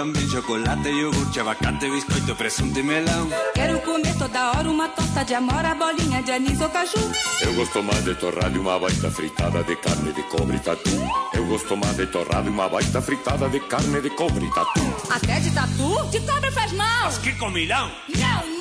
Também chocolate, iogurte, abacate, biscoito, presunto e melão. Quero comer toda hora uma torta de amora, bolinha de anis ou caju. Eu gosto mais de torrada e uma baita fritada de carne de cobre e tatu. Eu gosto mais de torrada e uma baita fritada de carne de cobre e tatu. Até de tatu, de cobre faz mal. Que comilão! Não, não.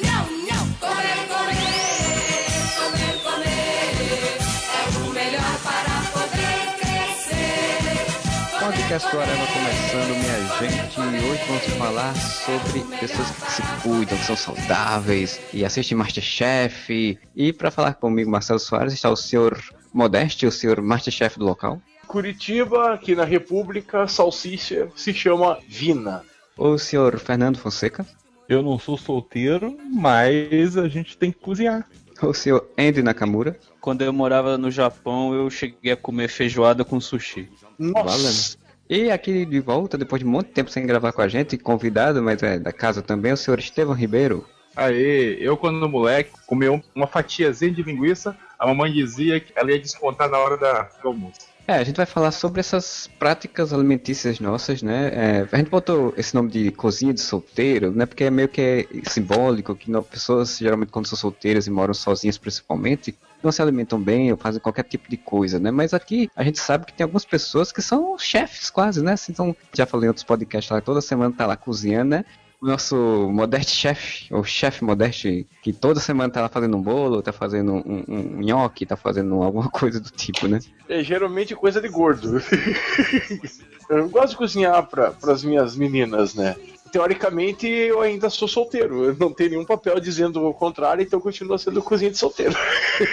Podcast Areva começando, minha gente. Hoje vamos falar sobre pessoas que se cuidam, que são saudáveis e assistem Masterchef. E para falar comigo, Marcelo Soares, está o senhor Modeste, o senhor Masterchef do local. Curitiba, aqui na República, salsicha se chama Vina. O senhor Fernando Fonseca. Eu não sou solteiro, mas a gente tem que cozinhar. O senhor Andy Nakamura. Quando eu morava no Japão, eu cheguei a comer feijoada com sushi. Nossa! Valendo. E aqui de volta, depois de muito tempo sem gravar com a gente, convidado, mas é da casa também, o senhor Estevão Ribeiro. Aê, eu quando moleque comia uma fatiazinha de linguiça, a mamãe dizia que ela ia descontar na hora da, do almoço. É, a gente vai falar sobre essas práticas alimentícias nossas, né? É, a gente botou esse nome de cozinha de solteiro, né? Porque é meio que é simbólico que pessoas, geralmente, quando são solteiras e moram sozinhas, principalmente, não se alimentam bem ou fazem qualquer tipo de coisa, né? Mas aqui a gente sabe que tem algumas pessoas que são chefes quase, né? Então, já falei em outros podcasts lá, toda semana tá lá cozinhando, né? O nosso Modeste Chef, ou chefe Modeste, que toda semana tá lá fazendo um bolo, tá fazendo um, um, um nhoque, tá fazendo alguma coisa do tipo, né? É geralmente coisa de gordo. eu gosto de cozinhar para as minhas meninas, né? Teoricamente, eu ainda sou solteiro. Eu não tenho nenhum papel dizendo o contrário, então continua sendo cozinha de solteiro.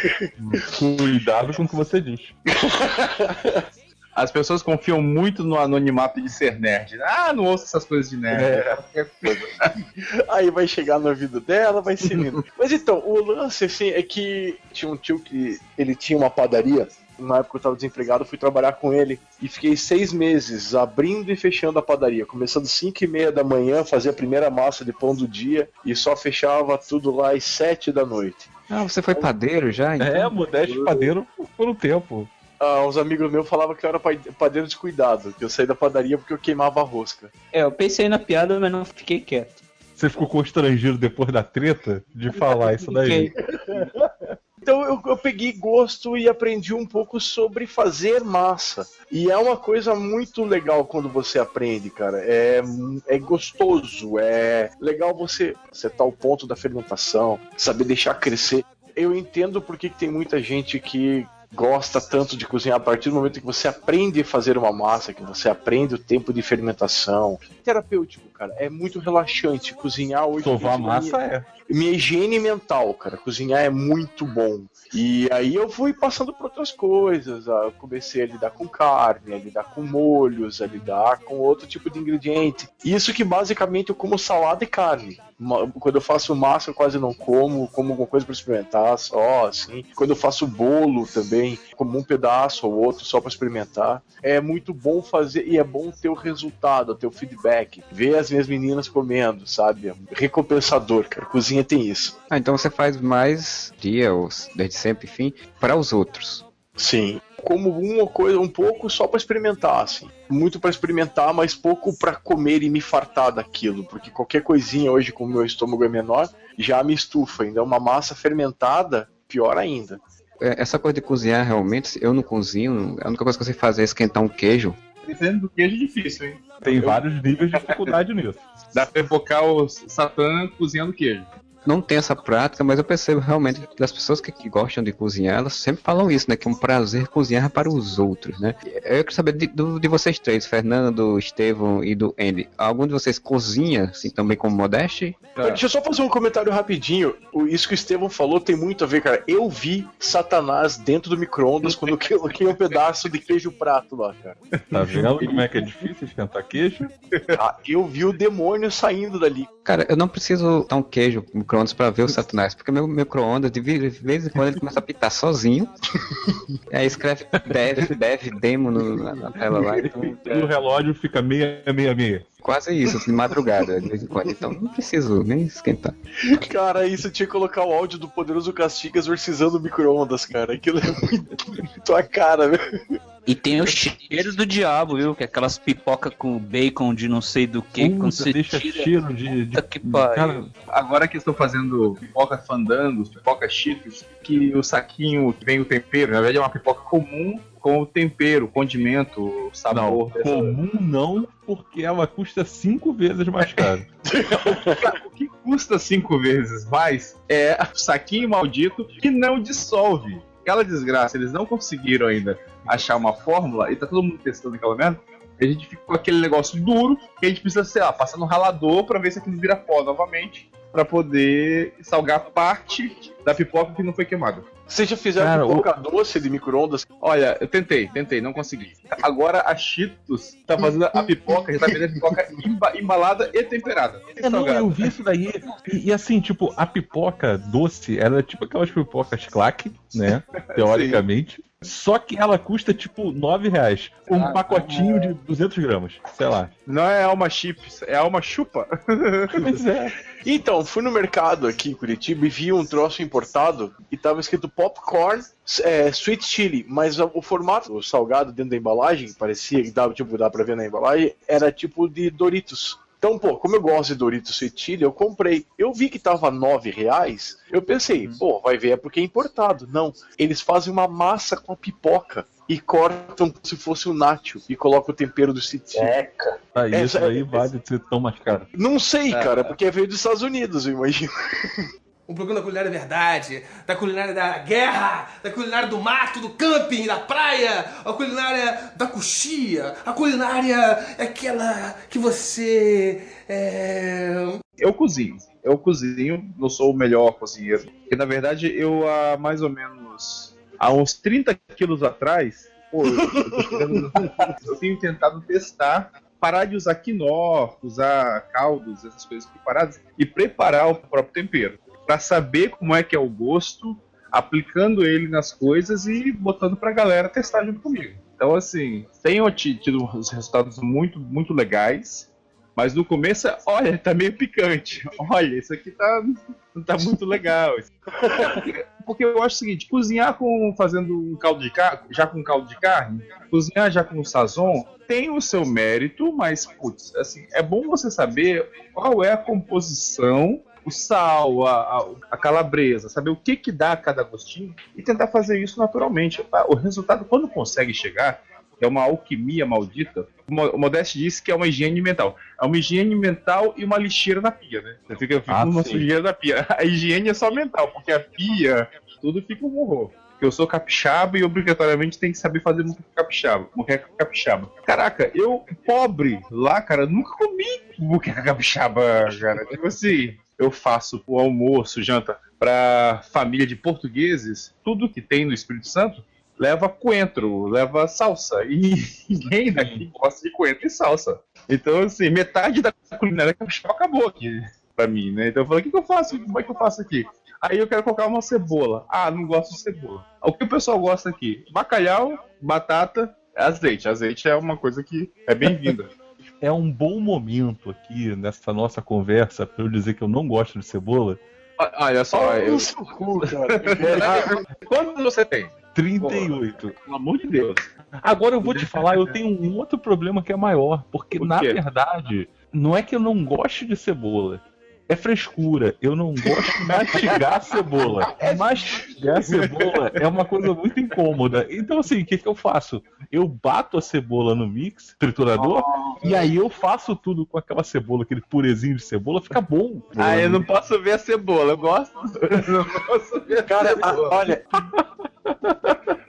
Cuidado com o que você diz. As pessoas confiam muito no anonimato de ser nerd. Ah, não ouço essas coisas de nerd. É. Aí vai chegar no ouvido dela, vai ser lindo. Mas então, o lance, assim, é que tinha um tio que ele tinha uma padaria. Na época eu tava desempregado, fui trabalhar com ele e fiquei seis meses abrindo e fechando a padaria. Começando cinco e meia da manhã, fazia a primeira massa de pão do dia e só fechava tudo lá às sete da noite. Ah, você foi padeiro já? Então? É, modeste padeiro por um tempo. Ah, uns amigos meus falavam que eu era pa- padeiro descuidado, que eu saí da padaria porque eu queimava a rosca. É, eu pensei na piada, mas não fiquei quieto. Você ficou constrangido depois da treta de falar isso daí. Então eu, eu peguei gosto e aprendi um pouco sobre fazer massa. E é uma coisa muito legal quando você aprende, cara. É, é gostoso, é legal você acertar o ponto da fermentação, saber deixar crescer. Eu entendo porque que tem muita gente que gosta tanto de cozinhar a partir do momento que você aprende a fazer uma massa, que você aprende o tempo de fermentação. Terapêutico, cara, é muito relaxante cozinhar hoje. Sovar massa é. Minha higiene mental, cara. Cozinhar é muito bom. E aí eu fui passando por outras coisas. Eu comecei a lidar com carne, a lidar com molhos, a lidar com outro tipo de ingrediente. Isso que basicamente eu como salada e carne. Quando eu faço massa, eu quase não como, como alguma coisa para experimentar só, assim. Quando eu faço bolo também, como um pedaço ou outro só para experimentar. É muito bom fazer e é bom ter o resultado, ter o feedback, ver as minhas meninas comendo, sabe? Recompensador, cara. Cozinha tem isso. Ah, então você faz mais dia, ou desde sempre, enfim, para os outros. Sim. Como uma coisa, um pouco só para experimentar, assim. Muito para experimentar, mas pouco para comer e me fartar daquilo, porque qualquer coisinha hoje, como meu estômago é menor, já me estufa. Ainda uma massa fermentada, pior ainda. É, Essa coisa de cozinhar, realmente, eu não cozinho. A única coisa que eu sei fazer é esquentar um queijo. Dependendo do queijo é difícil, hein? Tem vários níveis de dificuldade nisso. Dá pra evocar o Satã cozinhando queijo. Não tenho essa prática, mas eu percebo realmente que as pessoas que, que gostam de cozinhar, elas sempre falam isso, né? Que é um prazer cozinhar para os outros, né? Eu quero saber de, do- de vocês três, Fernando, Estevão e do Andy. Algum de vocês cozinha, assim, também como Modeste? Deixa eu só fazer um comentário rapidinho. Isso que o Estevão falou tem muito a ver, cara. Eu vi Satanás dentro do micro-ondas quando eu coloquei um pedaço de queijo prato lá, cara. Tá vendo como é que é difícil esquentar queijo? Ah, Eu vi o demônio saindo dali. Cara, eu não preciso dar um queijo no micro-ondas pra ver o Satanás, porque meu micro-ondas, de ve- de vez em quando, ele começa a pitar sozinho. e aí escreve dev, dev, demo no- na, na tela lá. Então, E o relógio fica meia, meia, meia. quase isso, de madrugada, de vez em quando. Então não preciso nem esquentar. Cara, isso eu tinha que colocar o áudio do Poderoso Castiga exorcizando o micro-ondas, cara. Aquilo é muito, muito a cara, velho. E tem o cheiro do diabo, viu? Que é aquelas pipoca com bacon de não sei do que. quando Puta, você deixa tira. cheiro de. de... Puta que pariu. Cara, agora que estão fazendo pipoca fandangos, pipoca cheetos, que o saquinho que vem o tempero, na verdade é uma pipoca comum com o tempero, condimento, o sabor. dessa- Comum não, porque ela custa cinco vezes mais caro. O que custa cinco vezes mais é o saquinho maldito que não dissolve. Aquela desgraça, eles não conseguiram ainda achar uma fórmula e tá todo mundo testando aquela merda. A gente fica com aquele negócio duro que a gente precisa, sei lá, passar no ralador pra ver se aquilo vira pó novamente pra poder salgar parte da pipoca que não foi queimada. Vocês já fizeram Cara, pipoca doce de micro-ondas? Olha, eu tentei, tentei, não consegui. Agora a Cheetos tá fazendo a pipoca, já tá vendendo a pipoca emba- embalada e temperada. É, não, eu vi isso daí. E, e assim, tipo, a pipoca doce, ela é tipo aquelas pipocas claque, né? Teoricamente. Só que ela custa tipo 9 reais. Um Ah, pacotinho de 200 gramas. Sei lá. Não é alma chips, é alma chupa. Pois é. Então, fui no mercado aqui em Curitiba e vi um troço importado e tava escrito popcorn é, sweet chili, mas o formato o salgado dentro da embalagem, parecia que dava, tipo, dá pra ver na embalagem, era tipo de Doritos. Então, pô, como eu gosto de Doritos Sweet eu comprei. Eu vi que tava nove reais. Eu pensei, pô, vai ver é porque é importado. Não, eles fazem uma massa com a pipoca e cortam como se fosse um nacho e colocam o tempero do Chili. Tá, É, isso é, daí é, vale ser tão mais caro. Não sei, cara, porque veio dos Estados Unidos, eu imagino. Um programa da culinária verdade, da culinária da guerra, da culinária do mato, do camping, da praia, a culinária da coxia, a culinária é aquela que você é... Eu cozinho. Eu cozinho, não sou o melhor cozinheiro. Porque na verdade eu há mais ou menos. Há uns 30 quilos atrás, pô, eu, eu tenho tentado testar, parar de usar quinó, usar caldos, essas coisas preparadas, e preparar o próprio tempero. Pra saber como é que é o gosto, aplicando ele nas coisas e botando pra galera testar junto comigo. Então, assim, tenho ti- tido resultados muito, muito legais. Mas no começo, olha, tá meio picante. Olha, isso aqui tá, não tá muito legal. Porque, porque eu acho o seguinte, cozinhar com fazendo um caldo de carne, já com caldo de carne, cozinhar já com sazon, tem o seu mérito, mas putz, assim, é bom você saber qual é a composição, o sal, a, a, a calabresa, saber o que que dá a cada gostinho e tentar fazer isso naturalmente. O resultado quando consegue chegar é uma alquimia maldita. O Mo- o Modeste disse que é uma higiene mental. É uma higiene mental e uma lixeira na pia, né? Você fica, fica Ah, uma sim. sujeira na pia. A higiene é só mental, porque a pia, tudo fica um horror. Eu sou capixaba e obrigatoriamente tem que saber fazer muqueca capixaba. Muqueca capixaba. Caraca, eu, pobre, lá, cara, nunca comi muqueca capixaba, cara. Tipo assim, eu faço o almoço, janta, pra família de portugueses, tudo que tem no Espírito Santo, leva coentro, leva salsa. E ninguém daqui gosta de coentro e salsa. Então, assim, metade da culinária capixaba acabou aqui pra mim, né? Então eu falei, o que, que eu faço? Como é que eu faço aqui? Aí eu quero colocar uma cebola. Ah, não gosto de cebola. O que o pessoal gosta aqui? Bacalhau, batata, azeite. Azeite é uma coisa que é bem-vinda. É um bom momento aqui nessa nossa conversa pra eu dizer que eu não gosto de cebola. Olha só, Olha eu... seu cu, cara. quantos você tem? 38. Pelo amor de Deus. Agora eu vou te falar, eu tenho um outro problema que é maior. Porque, O na verdade, não é que eu não goste de cebola. É frescura. Eu não gosto de mastigar a cebola. Mastigar a cebola é uma coisa muito incômoda. Então, assim, o que, que eu faço? Eu bato a cebola no mix, triturador, e aí eu faço tudo com aquela cebola, aquele purezinho de cebola, fica bom. Ah, eu não posso ver a cebola, eu gosto. Eu não posso ver a Cara, a- cebola. olha,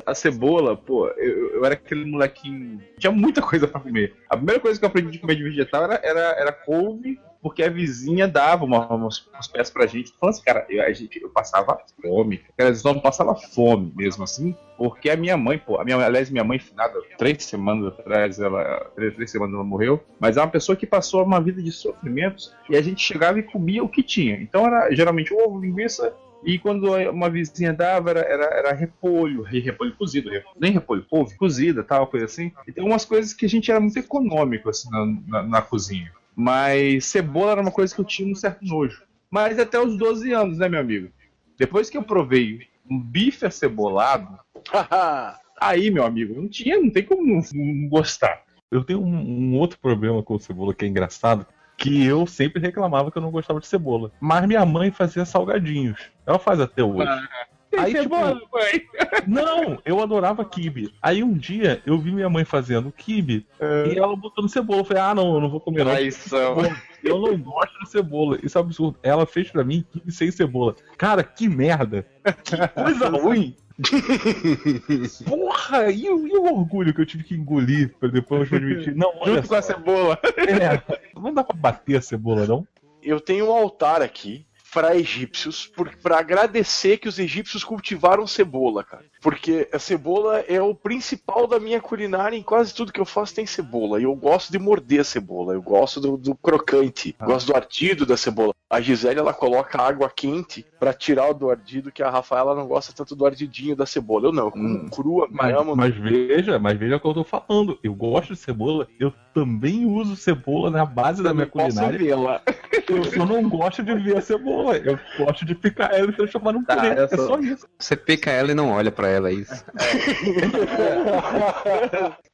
A cebola, pô, eu, eu era aquele molequinho. Tinha muita coisa pra comer. A primeira coisa que eu aprendi de comer de vegetal era, era, era couve, porque a vizinha dava uma, umas, umas pra gente. Falando assim, cara, eu, a gente, eu passava fome. Cara, eu não passava fome mesmo assim. Porque a minha mãe, pô, a minha, aliás, minha mãe, finada, três semanas atrás, ela, três, três semanas ela morreu, mas é uma pessoa que passou uma vida de sofrimentos e a gente chegava e comia o que tinha. Então era geralmente ovo, linguiça, e quando uma vizinha dava, era, era, era repolho, re- repolho cozido, nem repolho, couve cozida, tal, coisa assim. Então umas coisas que a gente era muito econômico assim, na, na, na cozinha. Mas cebola era uma coisa que eu tinha um certo nojo. Mas até os 12 anos, né, meu amigo? Depois que eu provei um bife acebolado, aí, meu amigo, não tinha, não tem como não, não gostar. Eu tenho um, um outro problema com cebola que é engraçado, que eu sempre reclamava que eu não gostava de cebola. Mas minha mãe fazia salgadinhos. Ela faz até hoje. Aí, tipo, não, eu adorava kibe. Aí um dia eu vi minha mãe fazendo kibe e ela botando cebola. Eu falei, ah, não, eu não vou comer não. Traição. Eu não gosto de cebola. Isso é absurdo. Ela fez pra mim kibe sem cebola. Cara, que merda. Que coisa ruim. Porra, e, o- e o orgulho que eu tive que engolir pra depois me admitir? Não, olha Junto com a só. cebola. É, não dá pra bater a cebola, não? eu tenho um altar aqui para egípcios pra agradecer que os egípcios cultivaram cebola, cara. Porque a cebola é o principal da minha culinária. Em quase tudo que eu faço tem cebola. E eu gosto de morder a cebola. Eu gosto do, do crocante. Gosto do ardido da cebola. A Gisele ela coloca água quente pra tirar o do ardido, que a Rafaela não gosta tanto do ardidinho da cebola. Eu não, como crua Mas, mesmo. mas veja, mas veja o que eu tô falando. Eu gosto de cebola, eu também uso cebola na base da minha Posso culinária. vê-la. Eu só não gosto de ver a cebola. Eu gosto de picar ela e transformar num Tá, purê. É sou- só isso. Você pica ela e não olha pra ela, é isso.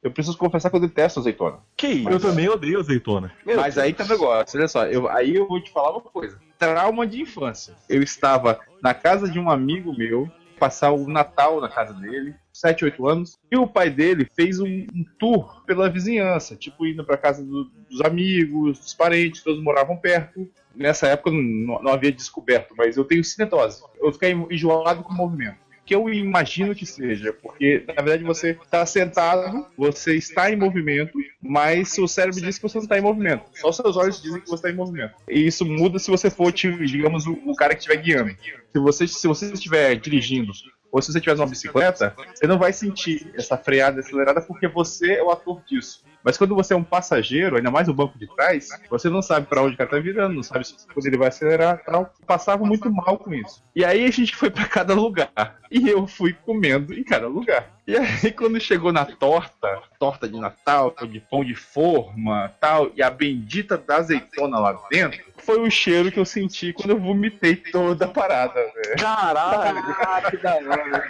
Eu preciso confessar que eu detesto azeitona. Que isso? Eu também odeio azeitona. Meu Mas aí tá o negócio, olha só, eu, aí eu vou te falar uma coisa. Trauma de infância. Eu estava na casa de um amigo meu, passar o Natal na casa dele, 7, 8 anos, e o pai dele fez um, um tour pela vizinhança, tipo indo pra casa do- dos amigos, dos parentes, todos moravam perto. Nessa época não, não havia descoberto, mas eu tenho cinetose. Eu fiquei enjoado com o movimento que eu imagino que seja, porque na verdade você está sentado, você está em movimento, mas seu cérebro diz que você não está em movimento. Só seus olhos dizem que você está em movimento. E isso muda se você for, digamos, o, o cara que estiver guiando. Se você, se você estiver dirigindo ou se você estiver numa bicicleta, você não vai sentir essa freada acelerada porque você é o ator disso. Mas quando você é um passageiro, ainda mais o banco de trás, você não sabe para onde o cara tá virando, não sabe se- quando ele vai acelerar e tal. Passava muito mal com isso. E aí a gente foi para cada lugar. E eu fui comendo em cada lugar. E aí quando chegou na torta, torta de Natal, de pão de forma, tal, e a bendita da azeitona lá dentro, foi o cheiro que eu senti quando eu vomitei toda a parada, velho. Caralho! que da hora.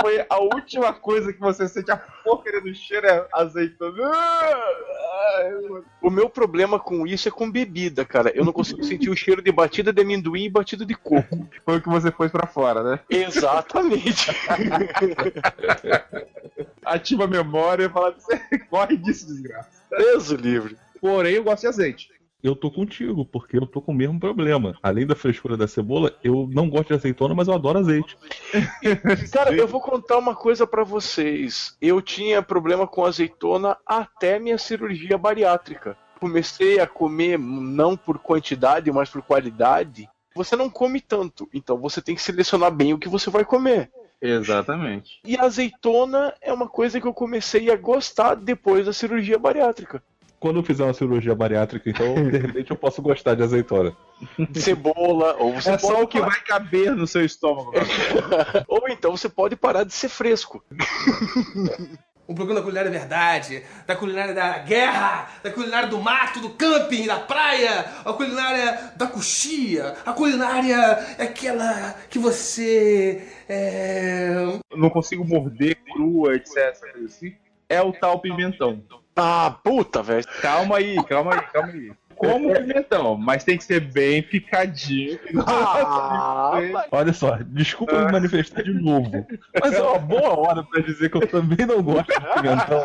Foi a última coisa que você sente a porcaria do cheiro é azeitona. O meu problema com isso é com bebida, cara. Eu não consigo sentir o cheiro de batida de amendoim e batida de coco. Foi o que você pôs pra fora, né? Exatamente. Ativa a memória e fala, corre disso, desgraça. Deus livre. Porém, eu gosto de azeite. Eu tô contigo, porque eu tô com o mesmo problema. Além da frescura da cebola, eu não gosto de azeitona, mas eu adoro azeite. Cara, eu vou contar uma coisa pra vocês. Eu tinha problema com azeitona até minha cirurgia bariátrica. Comecei a comer não por quantidade, mas por qualidade. Você não come tanto, então você tem que selecionar bem o que você vai comer. Exatamente. E a azeitona é uma coisa que eu comecei a gostar depois da cirurgia bariátrica. Quando eu fizer uma cirurgia bariátrica, então, de repente eu posso gostar de azeitona. Cebola, ou você É pode só o que parar- vai caber no seu estômago. Ou então você pode parar de ser fresco. Um programa da culinária verdade, da culinária da guerra, da culinária do mato, do camping, da praia, a culinária da coxia, a culinária é aquela que você é, não consigo morder crua, etc. assim. É o tal pimentão. Ah, puta, velho. Calma aí, calma aí, calma aí. como pimentão, mas tem que ser bem picadinho. Ah, Olha só, desculpa me manifestar de novo. Mas é uma boa hora pra dizer que eu também não gosto de pimentão.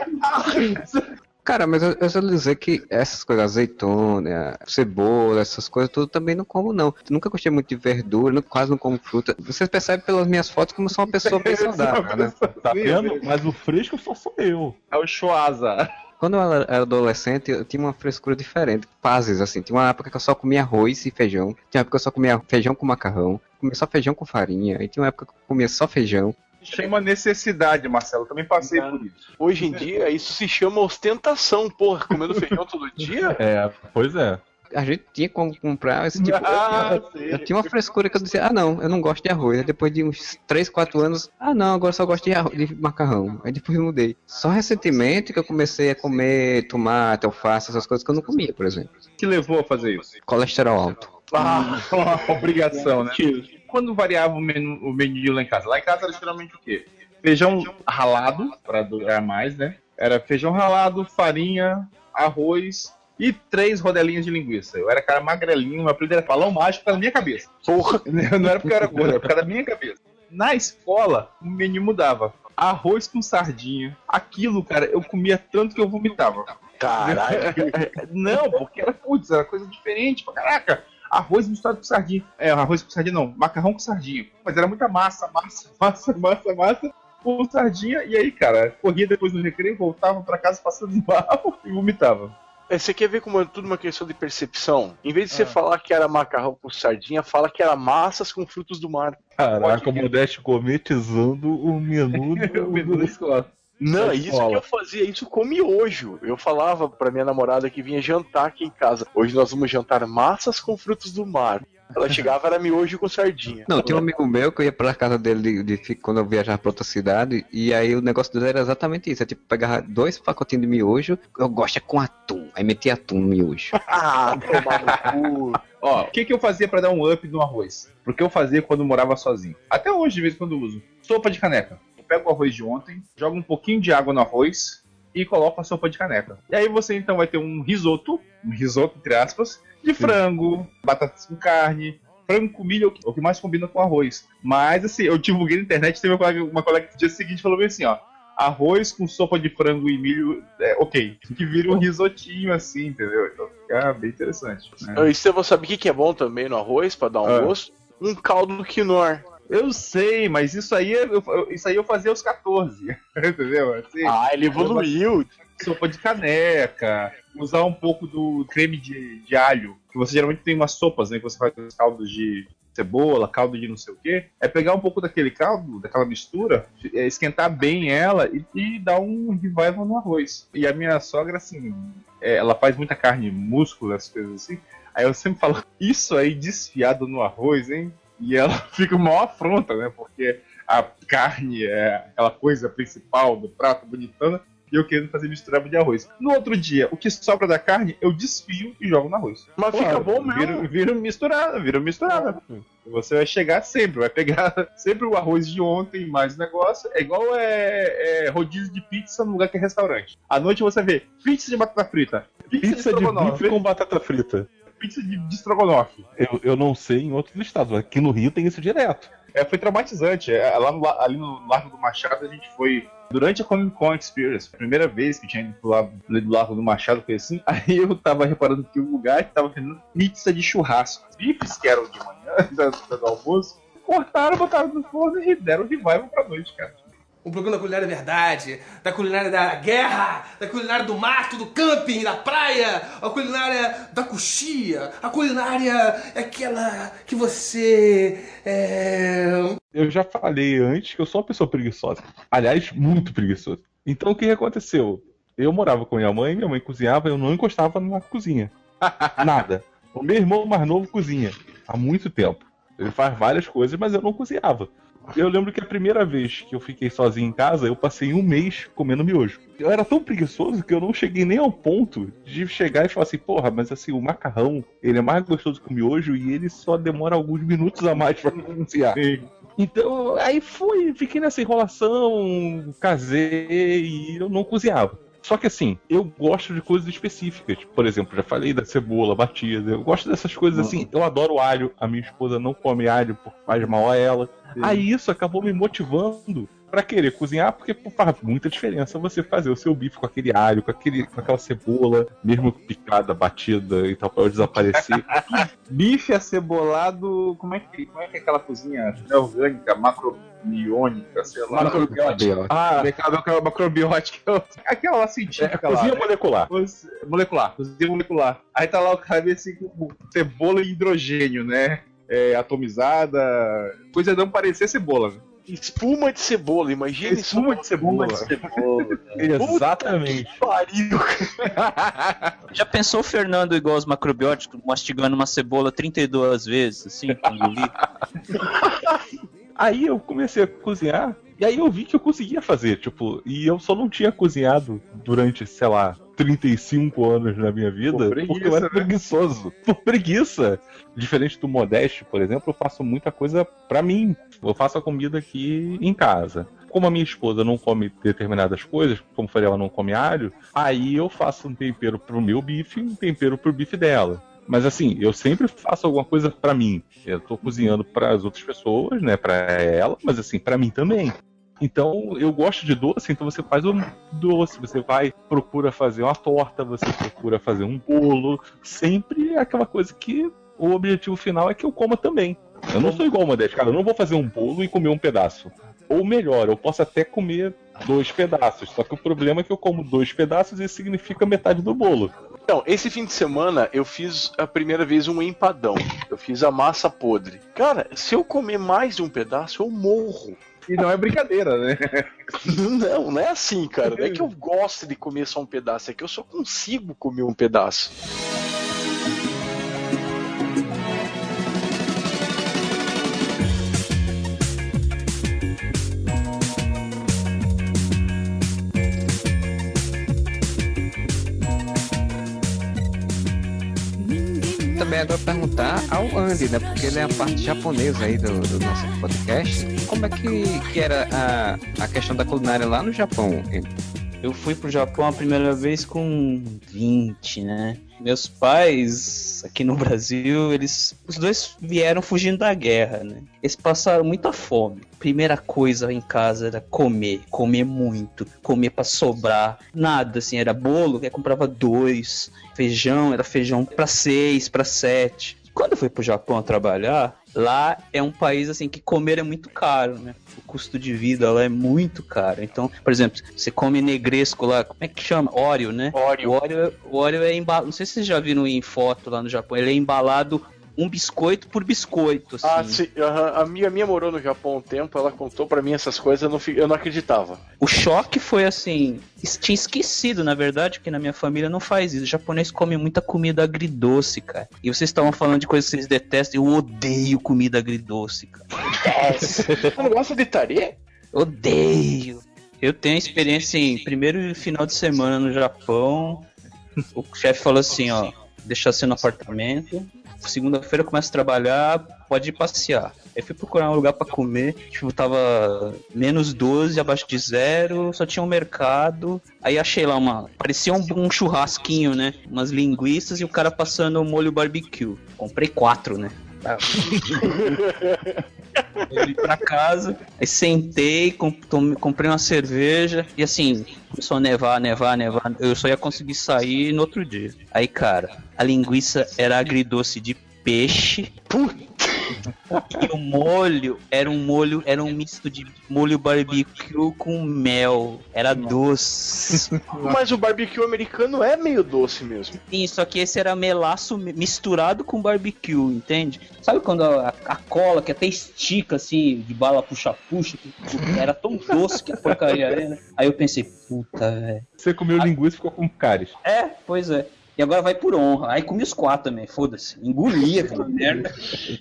Cara, mas eu, eu só dizer que essas coisas, azeitona, cebola, essas coisas, tudo também não como, não. Nunca gostei muito de verdura, não- quase não como fruta. Vocês percebem pelas minhas fotos como eu sou uma pessoa bem saudável, né? Tá vendo? Mas o fresco só sou eu. É o Choasa. Quando eu era adolescente, eu tinha uma frescura diferente. Fases, assim. Tinha uma época que eu só comia arroz e feijão. Tinha uma época que eu só comia feijão com macarrão. Comia só feijão com farinha. E tinha uma época que eu comia só feijão. Chama necessidade, Marcelo. Também passei por isso. Hoje em dia, isso se chama ostentação, porra. Comendo feijão todo dia? É, pois é. A gente tinha como comprar esse tipo. Ah, eu, eu tinha uma frescura que eu dizia, ah não, eu não gosto de arroz. Aí depois de uns 3, 4 anos, ah não, agora só gosto de, arroz, de macarrão. Aí depois eu mudei. Só recentemente que eu comecei a comer tomate, alface, essas coisas que eu não comia, por exemplo. O que levou a fazer isso? Colesterol alto. Ah, uma obrigação, né? Quando variava o menu, o menu lá em casa? Lá em casa era geralmente o quê? Feijão ralado, para durar mais, né? Era feijão ralado, farinha, arroz e três rodelinhas de linguiça. Eu era cara magrelinho, meu apelido era balão mágico pela minha cabeça. Porra. Não era porque eu era gordo, era por causa da minha cabeça. Na escola, o menu mudava. Arroz com sardinha. Aquilo, cara, eu comia tanto que eu vomitava. Caralho. Não, porque era, putz, era coisa diferente pra caraca. Arroz misturado com sardinha. É, arroz com sardinha não, macarrão com sardinha. Mas era muita massa, massa, massa, massa, massa, com sardinha. E aí, cara, corria depois no recreio, voltava pra casa passando mal e vomitava. É, Você quer ver como é tudo uma questão de percepção? Em vez de você falar que era macarrão com sardinha, fala que era massas com frutos do mar. Caraca, o Modeste gourmetizando o menu do, O menu da escola. Não, Da isso que eu fazia isso com miojo. Eu falava pra minha namorada que vinha jantar aqui em casa. Hoje nós vamos jantar massas com frutos do mar. Ela chegava, era miojo com sardinha. Não, tinha um amigo meu que eu ia pra casa dele de, de quando eu viajava pra outra cidade, e aí o negócio dele era exatamente isso. É tipo, pegava dois pacotinhos de miojo, eu gosto é com atum. Aí metia atum no miojo. Ah, tomar no cu. Ó, o que, que eu fazia pra dar um up no arroz? Porque eu fazia quando eu morava sozinho. Até hoje, de vez em quando eu uso. Sopa de caneca. Eu pego o arroz de ontem, jogo um pouquinho de água no arroz e coloco a sopa de caneca. E aí você então vai ter um risoto, um risoto entre aspas, de frango, batatas com carne, frango com milho, o que- mais combina com arroz. Mas assim, eu divulguei na internet, teve uma colega, uma colega que no dia seguinte falou bem assim, ó. Arroz com sopa de frango e milho, é ok. Que vira um risotinho assim, entendeu? Então fica bem interessante. né? E você vai saber o que que é bom também no arroz, pra dar um Ah. gosto? Um caldo do quinoa. Eu sei, mas isso aí eu, eu- isso aí eu fazia aos 14. Entendeu? Assim, Ah, ele evoluiu. sopa de caneca, usar um pouco do creme de, de alho, que você geralmente tem umas sopas, né? Que você faz os caldos de cebola, caldo de não sei o quê. É pegar um pouco daquele caldo, daquela mistura, é, esquentar bem ela e, e dar um revival no arroz. E a minha sogra, assim, é, ela faz muita carne, músculo, essas coisas assim. Aí eu sempre falo, isso aí desfiado no arroz, hein? E ela fica uma afronta, né? Porque a carne é aquela coisa principal do prato bonitona e eu querendo fazer misturado de arroz. No outro dia, o que sobra da carne, eu desfio e jogo no arroz. Mas fica bom mesmo. Vira, vira misturada, vira misturada. Você vai chegar sempre, vai pegar sempre o arroz de ontem, mais negócio. É igual é, é rodízio de pizza no lugar que é restaurante. À noite você vê pizza de batata frita, pizza, Pizza de estrogonofe, bife com batata frita. Pizza de, de estrogonofe. Eu, eu não sei em outros estados, aqui no Rio tem isso direto. É, foi traumatizante. É, lá no, ali no Largo do Machado a gente foi durante a Comic Con Experience. Primeira vez que tinha ido pro lado do Largo do Machado, foi assim. Aí eu tava reparando que o lugar tava vendendo pizza de churrasco. Bifes que eram de manhã, da- do almoço, cortaram, botaram no forno e deram revival pra noite, cara. Um programa da culinária verdade, da culinária da guerra, da culinária do mato, do camping, da praia, a culinária da coxia, a culinária é aquela que você é, Eu já falei antes que eu sou uma pessoa preguiçosa. Aliás, muito preguiçosa. Então o que aconteceu? Eu morava com minha mãe, minha mãe cozinhava, eu não encostava na cozinha. Nada. O meu irmão mais novo cozinha há muito tempo. Ele faz várias coisas, mas eu não cozinhava. Eu lembro que a primeira vez que eu fiquei sozinho em casa, eu passei um mês comendo miojo. Eu era tão preguiçoso que eu não cheguei nem ao ponto de chegar e falar assim, porra, mas assim, o macarrão, ele é mais gostoso que o miojo e ele só demora alguns minutos a mais pra cozinhar. Então, aí fui, fiquei nessa enrolação, casei e eu não cozinhava. Só que assim, eu gosto de coisas específicas. Por exemplo, já falei da cebola batida. Eu gosto dessas coisas assim. Eu adoro alho. A minha esposa não come alho porque faz mal a ela. Aí isso acabou me motivando pra querer cozinhar, porque pô, faz muita diferença você fazer o seu bife com aquele alho, com, aquele, com aquela cebola, mesmo picada, batida e tal, pra desaparecer. Bife acebolado. Como é que, como é, que é aquela cozinha é orgânica, macrobiônica, sei lá. Macrobiótica. Ah, aquela macrobiótica. Aquela lá científica É, cozinha lá. né? molecular. Coisa- Molecular, cozinha molecular. Aí tá lá o cara assim com cebola e hidrogênio, né? É, atomizada. Coisa não parecer cebola. Espuma de cebola, imagina Espuma de cebola. Exatamente. Pariu. Já pensou o Fernando igual os macrobióticos, mastigando uma cebola 32 vezes, assim? Aí eu comecei a cozinhar e aí eu vi que eu conseguia fazer, tipo, e eu só não tinha cozinhado durante, sei lá, 35 anos na minha vida Por preguiça, porque eu era né? preguiçoso. Por preguiça. Diferente do Modeste, por exemplo, eu faço muita coisa pra mim. Eu faço a comida aqui em casa. Como a minha esposa não come determinadas coisas, como falei, ela não come alho, aí eu faço um tempero pro meu bife e um tempero pro bife dela. Mas assim, eu sempre faço alguma coisa pra mim. Eu tô cozinhando para as outras pessoas, né, Pra ela, mas assim, pra mim também. Então, eu gosto de doce, então você faz um doce, você vai, procura fazer uma torta, você procura fazer um bolo. Sempre é aquela coisa que o objetivo final é que eu coma também. Eu não sou igual o Modeste, cara, eu não vou fazer um bolo e comer um pedaço. Ou melhor, eu posso até comer dois pedaços, só que o problema é que eu como dois pedaços e isso significa metade do bolo. Então, esse fim de semana eu fiz a primeira vez um empadão. Eu fiz a massa podre. Cara, se eu comer mais de um pedaço, eu morro. E não é brincadeira, né? Não, não é assim, cara. Não é que eu gosto de comer só um pedaço, é que eu só consigo comer um pedaço. Agora perguntar ao Andy, né? Porque ele é a parte japonesa aí do, do nosso podcast. Como é que, que era a, a questão da culinária lá no Japão? Eu fui pro Japão a primeira vez com 20, né? Meus pais, aqui no Brasil, eles. Os dois vieram fugindo da guerra, né? Eles passaram muita fome. Primeira coisa em casa era comer. Comer muito. Comer pra sobrar. Nada, assim, era bolo, que comprava dois. Feijão, era feijão pra seis, pra sete. Quando eu fui pro Japão trabalhar, lá é um país assim que comer é muito caro, né? O custo de vida lá é muito caro. Então, por exemplo, você come negresco lá, como é que chama? Oreo, né? Oreo. O Oreo, o Oreo é embalado, não sei se vocês já viram em foto lá no Japão, ele é embalado um biscoito por biscoito, assim. Ah, sim. A minha, minha morou no Japão há um tempo, ela contou pra mim essas coisas, eu não, eu não acreditava. O choque foi assim, tinha esquecido, na verdade, que na minha família não faz isso. O japonês come muita comida agridoce, cara. E vocês estavam falando de coisas que vocês detestam, eu odeio comida agridoce, cara. Você não gosta de tarê? Odeio. Eu tenho experiência em primeiro final de semana no Japão. O chefe falou assim, ó, deixar você no apartamento. Segunda-feira eu começo a trabalhar, pode ir passear. Aí fui procurar um lugar pra comer, tipo, tava menos 12, abaixo de zero, só tinha um mercado. Aí achei lá uma. Parecia um, um churrasquinho, né? Umas linguiças e o cara passando molho barbecue. Comprei quatro, né? Vim pra casa, aí sentei, comprei uma cerveja e assim, começou a nevar, nevar, nevar. Eu só ia conseguir sair no outro dia. Aí, cara, a linguiça era agridoce de peixe. E o molho era um molho, era um misto de molho barbecue com mel. Era doce. Mas o barbecue americano é meio doce mesmo. Sim, só que esse era melaço mi- misturado com barbecue, entende? Sabe quando a, a cola que até estica assim, de bala puxa-puxa, era tão doce que a porcaria era, né? Aí eu pensei, puta, velho. Você comeu linguiça e ficou com cáries. É, pois é. E agora vai por honra. Aí comi os quatro também, foda-se. Engolia aquela merda.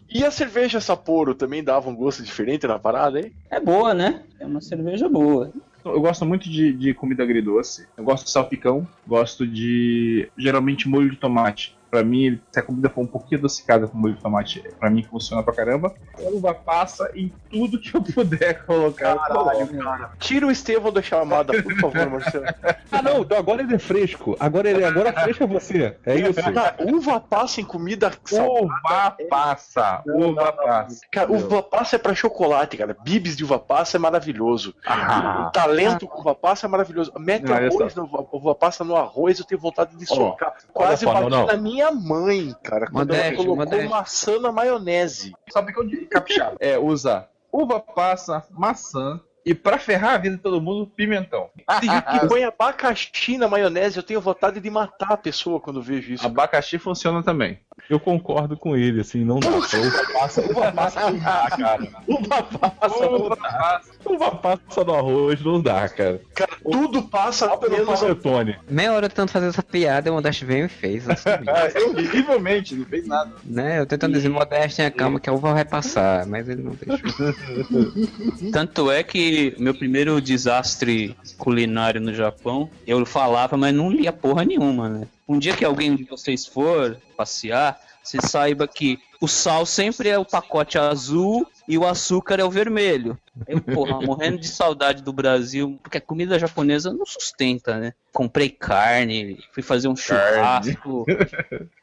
E a cerveja Sapporo também dava um gosto diferente na parada, hein? É boa, né? É uma cerveja boa. Eu gosto muito de, de comida agridoce. Eu gosto de salpicão. Gosto de, geralmente, molho de tomate. Pra mim, se a comida for um pouquinho adocicada com molho de tomate, pra mim funciona pra caramba. Uva passa em tudo que eu puder colocar. Caralho, cara. Tira o Estevão da chamada, por favor, Marcelo. Ah, não, então agora ele é fresco. Agora ele agora fresco é você. É isso. Cara, uva passa em comida Uva passa. Uva passa. Cara, uva passa é pra chocolate, cara. Bibis de uva passa é maravilhoso. Ah. o talento com uva passa é maravilhoso. Mete Não, arroz no uva, uva passa no arroz, eu tenho vontade de socar. Quase bati não, não. na minha mãe, cara, quando ela Modéstia, colocou modéstia. maçã na maionese. Sabe que eu digo capixaba. É, usa uva passa, maçã e pra ferrar a vida de todo mundo, pimentão. Gente que põe abacaxi na maionese, eu tenho vontade de matar a pessoa quando vejo isso. Abacaxi funciona também. Eu concordo com ele, assim, não dá. Uva passa, uva passa não dá, cara. Uva passa, uva passa. Uva passa no arroz não dá, cara. Cara, tudo passa Pelo menos a panetone. Meia hora tentando fazer essa piada, o Modeste veio e fez. Assim, Horrivelmente, não fez nada. né? Eu tentando dizer, Modeste, tenha calma que a uva vai passar, mas ele não deixou. Tanto é que meu primeiro desastre culinário no Japão, eu falava, mas não lia porra nenhuma, né? Um dia que alguém de vocês for passear, você saiba que o sal sempre é o pacote azul e o açúcar é o vermelho. Eu, porra, morrendo de saudade do Brasil, porque a comida japonesa não sustenta, né? Comprei carne, fui fazer um churrasco.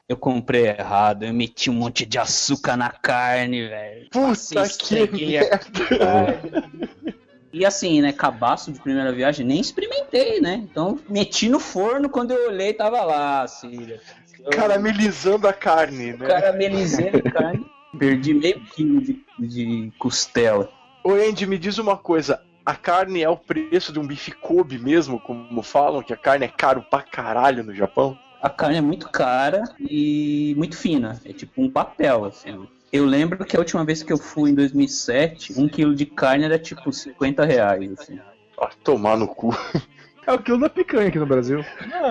Eu comprei errado, eu meti um monte de açúcar na carne, velho. Puta Passei que estreguei a carne. E assim, né, cabaço de primeira viagem, nem experimentei, né? Então, meti no forno, quando eu olhei, tava lá, Cília. Eu caramelizando a carne, né? caramelizei a carne, perdi meio quilo de, de costela. Ô Andy, me diz uma coisa. A carne é o preço de um bife Kobe mesmo, como falam, que a carne é caro pra caralho no Japão? A carne é muito cara e muito fina, é tipo um papel, assim. Eu lembro que a última vez que eu fui, em 2007, um quilo de carne era tipo 50 reais, assim. Ah, tomar no cu. É o quilo da picanha aqui no Brasil.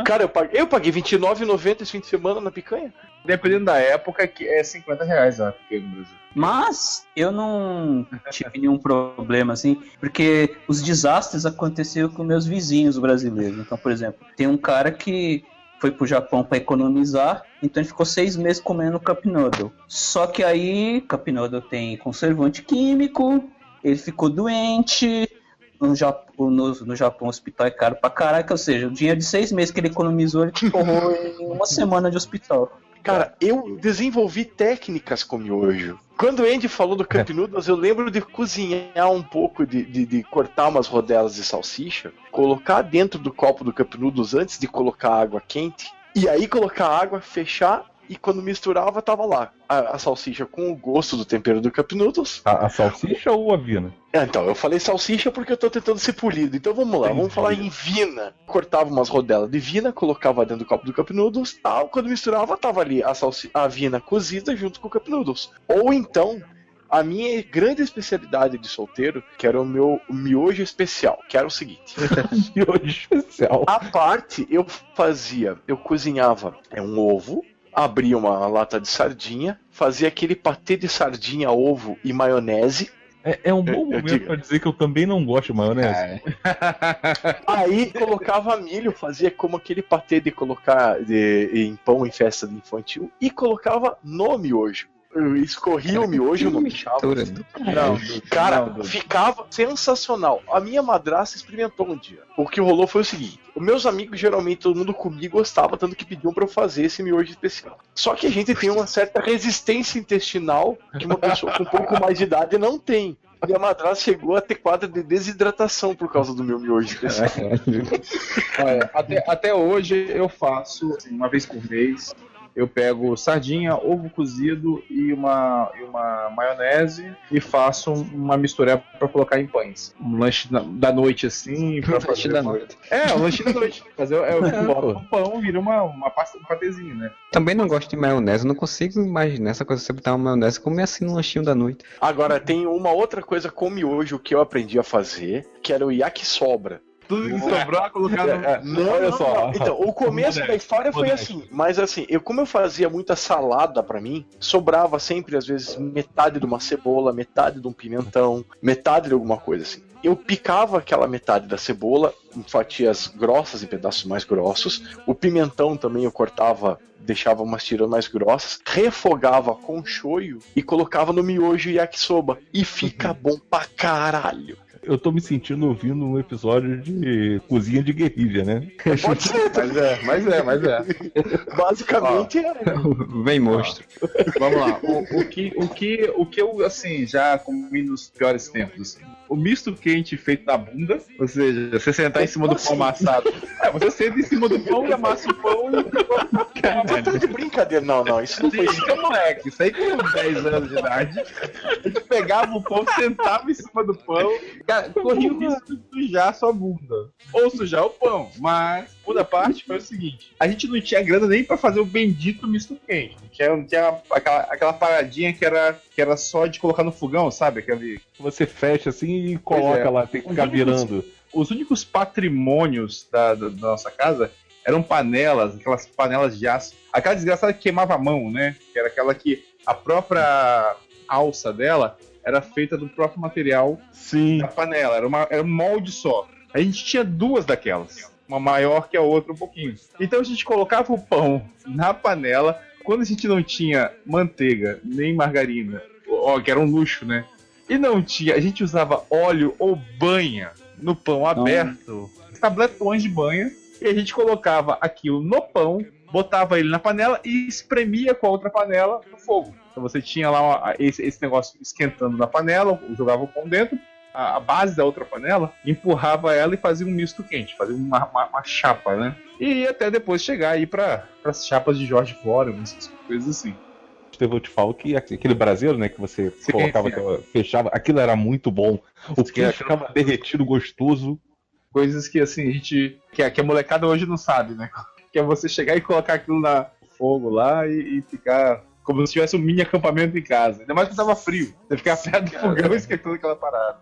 Cara, eu paguei, eu paguei R$29,90 esse fim de semana na picanha. Dependendo da época, é 50 reais a picanha no Brasil. Mas eu não tive nenhum problema, assim, porque os desastres aconteceram com meus vizinhos brasileiros. Então, por exemplo, tem um cara que foi pro Japão para economizar, então ele ficou seis meses comendo Cup Noodle. Só que aí, Cup Noodle tem conservante químico, ele ficou doente, no Japão, no, no Japão o hospital é caro pra caraca, ou seja, o dinheiro de seis meses que ele economizou, ele torrou em uma semana de hospital. Cara, eu desenvolvi técnicas com miojo. Quando o Andy falou do Cup Noodles, eu lembro de cozinhar um pouco, de, de, de cortar umas rodelas de salsicha, colocar dentro do copo do Cup Noodles antes de colocar água quente, e aí colocar água, fechar, e quando misturava, tava lá a, a salsicha com o gosto do tempero do Cup Noodles. A, a salsicha ou a vina? É, então, eu falei salsicha porque eu tô tentando ser polido. Então vamos lá, vamos falar em vina. Cortava umas rodelas de vina, colocava dentro do copo do Cup Noodles, tal. Quando misturava, tava ali a, salsi a vina cozida junto com o Cup Noodles. Ou então, a minha grande especialidade de solteiro, que era o meu miojo especial, que era o seguinte. miojo especial. A parte, eu fazia, eu cozinhava é um ovo, abria uma lata de sardinha, fazia aquele patê de sardinha, ovo e maionese, É, é um bom Eu- eu momento digo- pra dizer que eu também não gosto de maionese. Aí colocava milho, fazia como aquele patê de colocar de- em pão em festa de infantil e colocava no miojo. Eu escorria o miojo no do Não, cara, ficava sensacional. A minha madrasta experimentou um dia. O que rolou foi o seguinte: os meus amigos, geralmente todo mundo comigo gostava, tanto que pediam pra eu fazer esse miojo especial. Só que a gente tem uma certa resistência intestinal que uma pessoa com um pouco mais de idade não tem. E a madrasta chegou a ter quadro de desidratação por causa do meu miojo especial. Olha, até, até hoje eu faço assim, uma vez por mês. Eu pego sardinha, ovo cozido e uma, e uma maionese e faço uma mistura para colocar em pães. Um lanche da, da noite assim. Pra Lanche fazer da uma- noite. É, um lanche da noite. Fazer, é, eu É, boto pô. no pão vira uma, uma pasta, um patezinho, né? Também não gosto de maionese, eu não consigo imaginar essa coisa de você botar uma maionese e comer assim no lanchinho da noite. Agora, tem uma outra coisa com miojo que eu aprendi a fazer, que era o yakisobra. Tudo que sobrar, colocar no. É, Não, olha não, só. não. Então, o começo da história foi assim, mas assim, eu como eu fazia muita salada pra mim, sobrava sempre às vezes metade de uma cebola, metade de um pimentão, metade de alguma coisa assim. Eu picava aquela metade da cebola em fatias grossas, em pedaços mais grossos. O pimentão também eu cortava deixava umas tiras mais grossas, refogava com shoyu e colocava no miojo yakisoba. E fica bom pra caralho. Eu tô me sentindo ouvindo um episódio de cozinha de guerrilha, né? Pode ser, Mas é, mas é, mas é. basicamente é. Vem monstro. Vamos lá. O, o que, o, que, o que eu, assim, já comi nos piores tempos, assim. O misto quente feito na bunda, ou seja, você sentar em cima do pão amassado. É, você senta em cima do pão e amassa o pão e. Você tá de brincadeira. Não, não, isso não foi Isso é moleque, isso aí com 10 anos de idade. A gente pegava o pão, sentava em cima do pão, cara, corria o risco de sujar a sua bunda. Ou sujar o pão. Mas, segunda parte foi o seguinte: a gente não tinha grana nem pra fazer o bendito misto quente. Tinha, tinha aquela, aquela paradinha que era, que era só de colocar no fogão, sabe? Aquele, Você fecha assim e coloca é. lá, tem que ficar Os únicos- virando. os únicos patrimônios da, da- da nossa casa eram panelas, aquelas panelas de aço. Aquela desgraçada que queimava a mão, né? Que era aquela que a própria alça dela era feita do próprio material Sim. da panela. Era, uma, era um molde só. A gente tinha duas daquelas. Uma maior que a outra um pouquinho. Então a gente colocava o pão na panela. Quando a gente não tinha manteiga nem margarina, ó, que era um luxo, né? E não tinha, a gente usava óleo ou banha no pão aberto, tabletões de banha, e a gente colocava aquilo no pão, botava ele na panela e espremia com a outra panela no fogo. Então você tinha lá esse, esse negócio esquentando na panela, jogava o pão dentro, a, a base da outra panela, empurrava ela e fazia um misto quente, fazia uma, uma- uma chapa, né? E até depois chegar aí para as chapas de George Foreman, essas coisas assim. Eu te falo que aquele braseiro, né, que você Sim, colocava, sim. fechava, aquilo era muito bom. O queijo aquilo- ficava derretido, gostoso. Coisas que assim, a gente. Que a, que a molecada hoje não sabe, né? Que é você chegar e colocar aquilo na no fogo lá e, e ficar. Como se tivesse um mini acampamento em casa. Ainda mais que tava frio. Você ficar perto do fogão e esquentando aquela parada.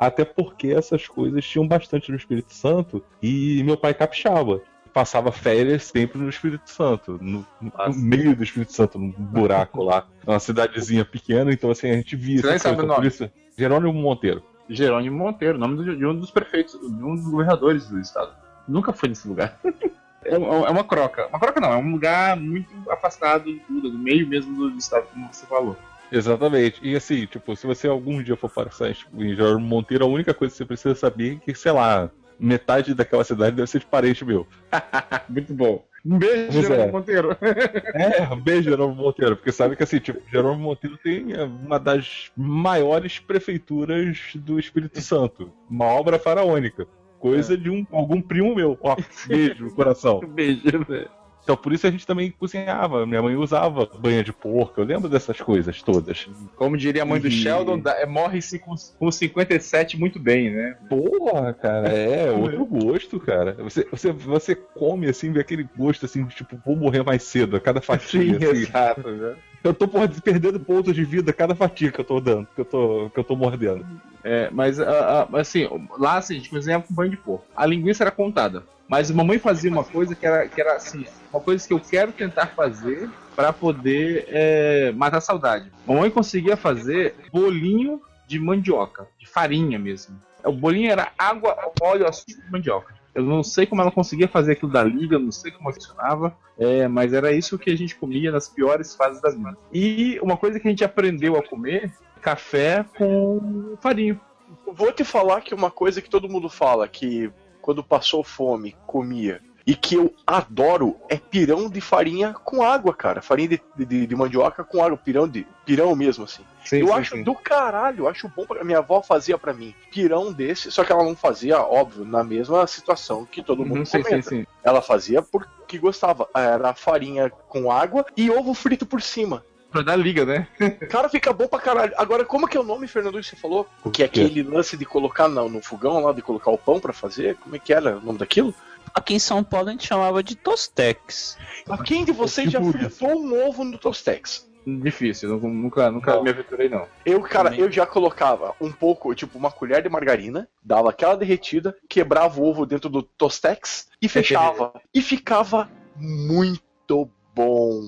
Até porque essas coisas tinham bastante no Espírito Santo e meu pai capixaba. Passava férias sempre no Espírito Santo, no, no meio do Espírito Santo, num buraco lá. Uma cidadezinha pequena, então assim, a gente via. Você nem sabe o nome. isso- Jerônimo Monteiro. Jerônimo Monteiro, nome do- de um dos prefeitos, de um dos governadores do estado. Nunca foi nesse lugar. É, um- é uma croca. Uma croca não, é um lugar muito afastado de tudo, no meio mesmo do estado, como você falou. Exatamente. E assim, tipo, se você algum dia for passar tipo, em Jerônimo Monteiro, a única coisa que você precisa saber é que, sei lá, metade daquela cidade deve ser de parente meu. Muito bom. Um beijo, Pois Jerônimo é. Monteiro. É, um beijo, Jerônimo Monteiro, porque sabe que assim, tipo, Jerônimo Monteiro tem é, uma das maiores prefeituras do Espírito Santo. Uma obra faraônica. Coisa de um, algum primo meu. Ó, beijo no coração. beijo, velho. Então por isso a gente também cozinhava. Minha mãe usava banha de porco. Eu lembro dessas coisas todas. Como diria a mãe do E- Sheldon, é, morre-se com, com 57 muito bem, né? Porra, cara, é outro gosto, cara. Você, você, você come assim, vê aquele gosto assim, de tipo, vou morrer mais cedo a cada fatia. assim. exato. Né? Eu tô porra, perdendo pontos de vida a cada fatia que eu tô dando, que eu tô, que eu tô mordendo. É, mas assim, lá assim, a gente cozinhava com banho de porco. A linguiça era contada. Mas a mamãe fazia uma coisa que era, que era assim, uma coisa que eu quero tentar fazer para poder é, matar a saudade. Mamãe conseguia fazer bolinho de mandioca, de farinha mesmo. O bolinho era água, óleo, açúcar e mandioca. Eu não sei como ela conseguia fazer aquilo da liga, não sei como funcionava, é, mas era isso que a gente comia nas piores fases da vida. E uma coisa que a gente aprendeu a comer, café com farinha. Vou te falar que uma coisa que todo mundo fala, que quando passou fome, comia, e que eu adoro, é pirão de farinha com água, cara. Farinha de, de, de mandioca com água, pirão de pirão mesmo, assim. Sim, eu sim, acho sim. do caralho, eu acho bom. Pra... Minha avó fazia pra mim pirão desse, só que ela não fazia, óbvio, na mesma situação que todo mundo Uhum, sim, comenta. sim, sim. Ela fazia porque gostava. Era farinha com água e ovo frito por cima. Pra dar liga, né? Cara, fica bom pra caralho. Agora, como que é o nome, Fernando, que você falou? Que é aquele lance de colocar no, no fogão lá, de colocar o pão pra fazer? Como é que era o nome daquilo? Aqui em São Paulo a gente chamava de Tostex. Mas quem de vocês já Tipo fritou um ovo no Tostex? Difícil, eu nunca, nunca Não. me aventurei, não. Eu, cara, Também. eu já colocava um pouco, tipo, uma colher de margarina, dava aquela derretida, quebrava o ovo dentro do Tostex e fechava. e ficava muito bom.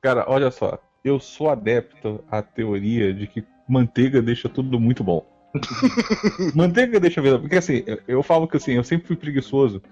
Cara, olha só. Eu sou adepto à teoria de que manteiga deixa tudo muito bom. manteiga deixa a vida. Porque assim, eu, eu falo que assim, eu sempre fui preguiçoso,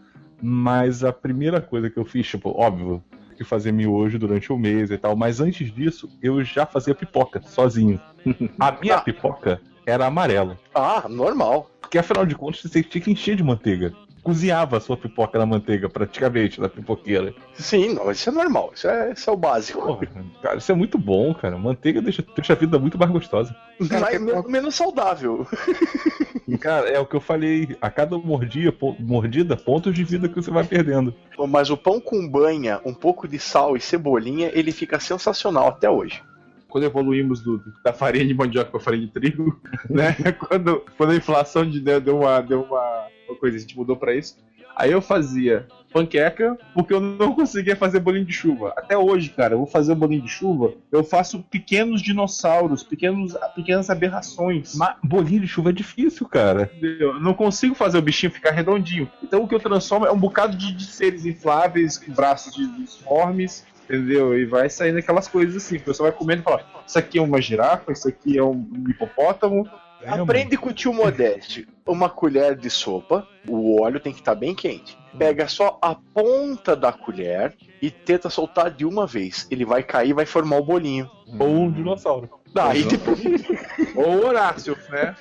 mas a primeira coisa que eu fiz, tipo, óbvio, que fazer miojo durante o mês e tal, mas antes disso eu já fazia pipoca sozinho. A minha Ah. pipoca era amarela. Ah, normal. Porque afinal de contas você tinha que encher de manteiga. Cozinhava a sua pipoca na manteiga, praticamente, na pipoqueira. Sim, não, isso é normal. Isso é, isso é o básico. Porra, cara, isso é muito bom, cara. Manteiga deixa, deixa a vida muito mais gostosa. Mas men- menos saudável. Cara, é o que eu falei. A cada mordia, po- mordida, pontos de vida que você vai perdendo. Mas o pão com banha, um pouco de sal e cebolinha, ele fica sensacional até hoje. quando evoluímos do, da farinha de mandioca para farinha de trigo, né? Quando, quando a inflação de, deu, deu uma, deu uma, uma coisa, a gente mudou para isso. Aí eu fazia panqueca porque eu não conseguia fazer bolinho de chuva. Até hoje, cara, eu vou fazer bolinho de chuva, eu faço pequenos dinossauros, pequenos, pequenas aberrações. Mas bolinho de chuva é difícil, cara. Eu não consigo fazer o bichinho ficar redondinho. Então o que eu transformo é um bocado de, de seres infláveis, com braços disformes, entendeu? E vai saindo aquelas coisas assim. O pessoal vai comendo e fala: Isso aqui é uma girafa, isso aqui é um hipopótamo. Aprende com o tio Modeste. Uma colher de sopa, o óleo tem que estar bem quente. Pega só a ponta da colher e tenta soltar de uma vez. Ele vai cair e vai formar o bolinho. Ou um dinossauro. Daí depois. Ou Horácio, né?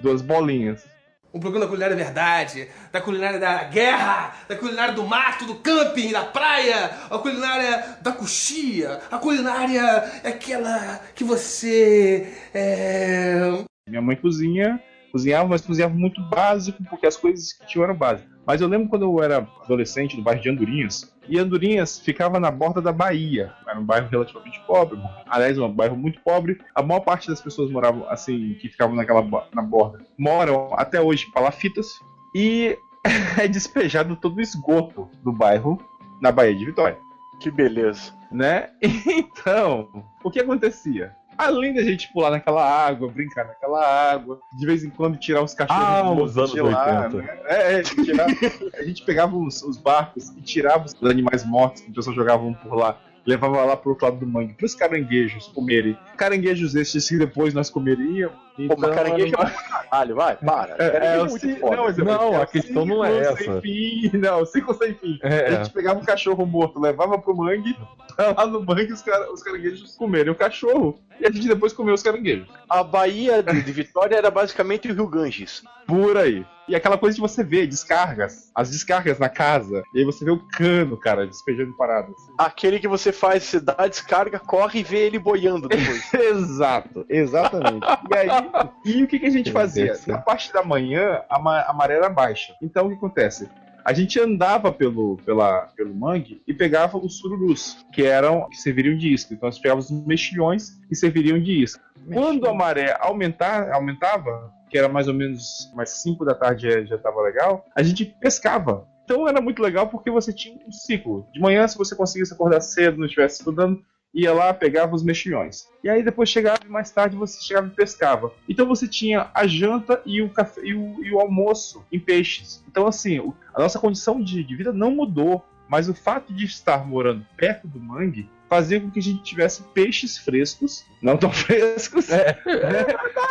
Duas bolinhas. Um programa da culinária verdade, da culinária da guerra, da culinária do mato, do camping, da praia, a culinária da coxia, a culinária é aquela que você é, Minha mãe cozinha, cozinhava, mas cozinhava muito básico, porque as coisas que tinham eram básicas. Mas eu lembro quando eu era adolescente, no bairro de Andorinhas, e Andorinhas ficava na borda da Bahia. Era um bairro relativamente pobre, aliás, um bairro muito pobre. A maior parte das pessoas moravam, assim, que ficavam naquela na borda, moram até hoje em palafitas, e é despejado todo o esgoto do bairro na Baía de Vitória Que beleza. né? Então, o que acontecia? Além da gente pular naquela água, brincar naquela água, de vez em quando tirar uns cachorros Ah, os anos de lá, 80. né? É, é, tirar- a gente pegava os, os barcos e tirava os animais mortos que o pessoal jogavam por lá, levava lá pro outro lado do mangue, pros caranguejos comerem. Caranguejos esses que depois nós comeríamos. Pô, Então, mas caranguejo é caralho, vai, para. é, é, é muito ci- foda. não, é- Não, é a questão não é essa. Fim, não, ciclo sem fim. É, A gente pegava um cachorro morto, levava pro mangue, lá no mangue os, cara- os caranguejos comerem o cachorro e a gente depois comeu os caranguejos. A Bahia de, de Vitória era basicamente o Rio Ganges. Por aí. E aquela coisa de você ver descargas, as descargas na casa, e aí você vê o cano, cara, despejando paradas. Aquele que você faz, você dá a descarga, corre e vê ele boiando depois. Exato, exatamente. E aí, e o que, que a gente fazia? Na parte da manhã, a, ma- a maré era baixa. Então o que acontece? A gente andava pelo, pela, pelo mangue e pegava os sururus, que eram que serviriam de isca. Então nós pegávamos os mexilhões que serviriam de isca. Quando a maré aumentar, aumentava, que era mais ou menos umas 5 da tarde já- já estava legal, a gente pescava. Então era muito legal porque você tinha um ciclo. De manhã, se você conseguisse acordar cedo, não estivesse estudando, ia lá, pegava os mexilhões. E aí depois chegava e mais tarde você chegava e pescava. Então você tinha a janta e o café e o, e o almoço em peixes. Então assim, a nossa condição de, de vida não mudou, mas o fato de estar morando perto do mangue fazia com que a gente tivesse peixes frescos, não tão frescos. né?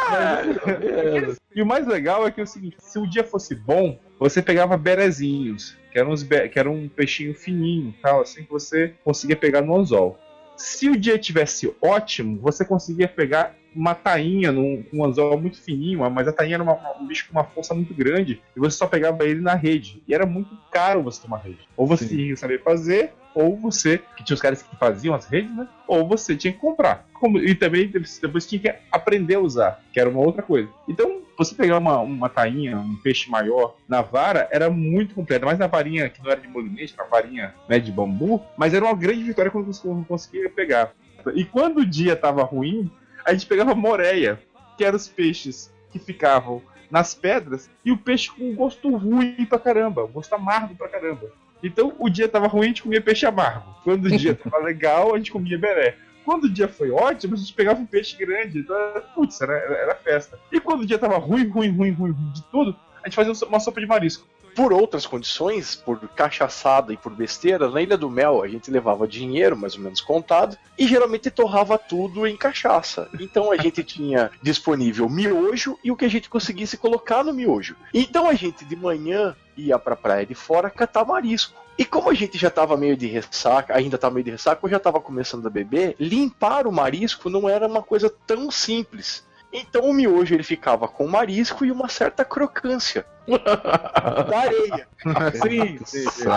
Mas- e o mais legal é que é o seguinte, se o dia fosse bom, você pegava berezinhos, que eram, be- que era um peixinho fininho, tal, assim que você conseguia pegar no anzol. Se o dia tivesse ótimo, você conseguia pegar uma tainha num um anzol muito fininho, mas a tainha era uma- um bicho com uma força muito grande e você só pegava ele na rede. E era muito caro você ter uma rede. Ou você tinha que saber fazer, ou você, que tinha os caras que faziam as redes, né? Ou você tinha que comprar. Como- e também depois tinha que aprender a usar, que era uma outra coisa. Então, você pegar uma, uma tainha, um peixe maior na vara, era muito completo. Mas na varinha, que não era de molinete, na varinha né, de bambu, mas era uma grande vitória quando você conseguia pegar. E quando o dia tava ruim, a gente pegava moreia, que eram os peixes que ficavam nas pedras, e o peixe com um gosto ruim pra caramba, um gosto amargo pra caramba. Então o dia tava ruim, a gente comia peixe amargo. Quando o dia tava legal, a gente comia beré. Quando o dia foi ótimo, a gente pegava um peixe grande. Então, putz, era, era, era festa. E quando o dia tava ruim, ruim, ruim, ruim, ruim de tudo, a gente fazia uma sopa de marisco. Por outras condições, por cachaçada e por besteira, na Ilha do Mel a gente levava dinheiro, mais ou menos contado, e geralmente torrava tudo em cachaça. Então a gente tinha disponível miojo e o que a gente conseguisse colocar no miojo. Então a gente de manhã ia pra praia de fora catar marisco. E como a gente já tava meio de ressaca, ainda tava meio de ressaca, eu já tava começando a beber, limpar o marisco não era uma coisa tão simples. Então o miojo ele ficava com marisco e uma certa crocância da areia. Sim, sim, sim.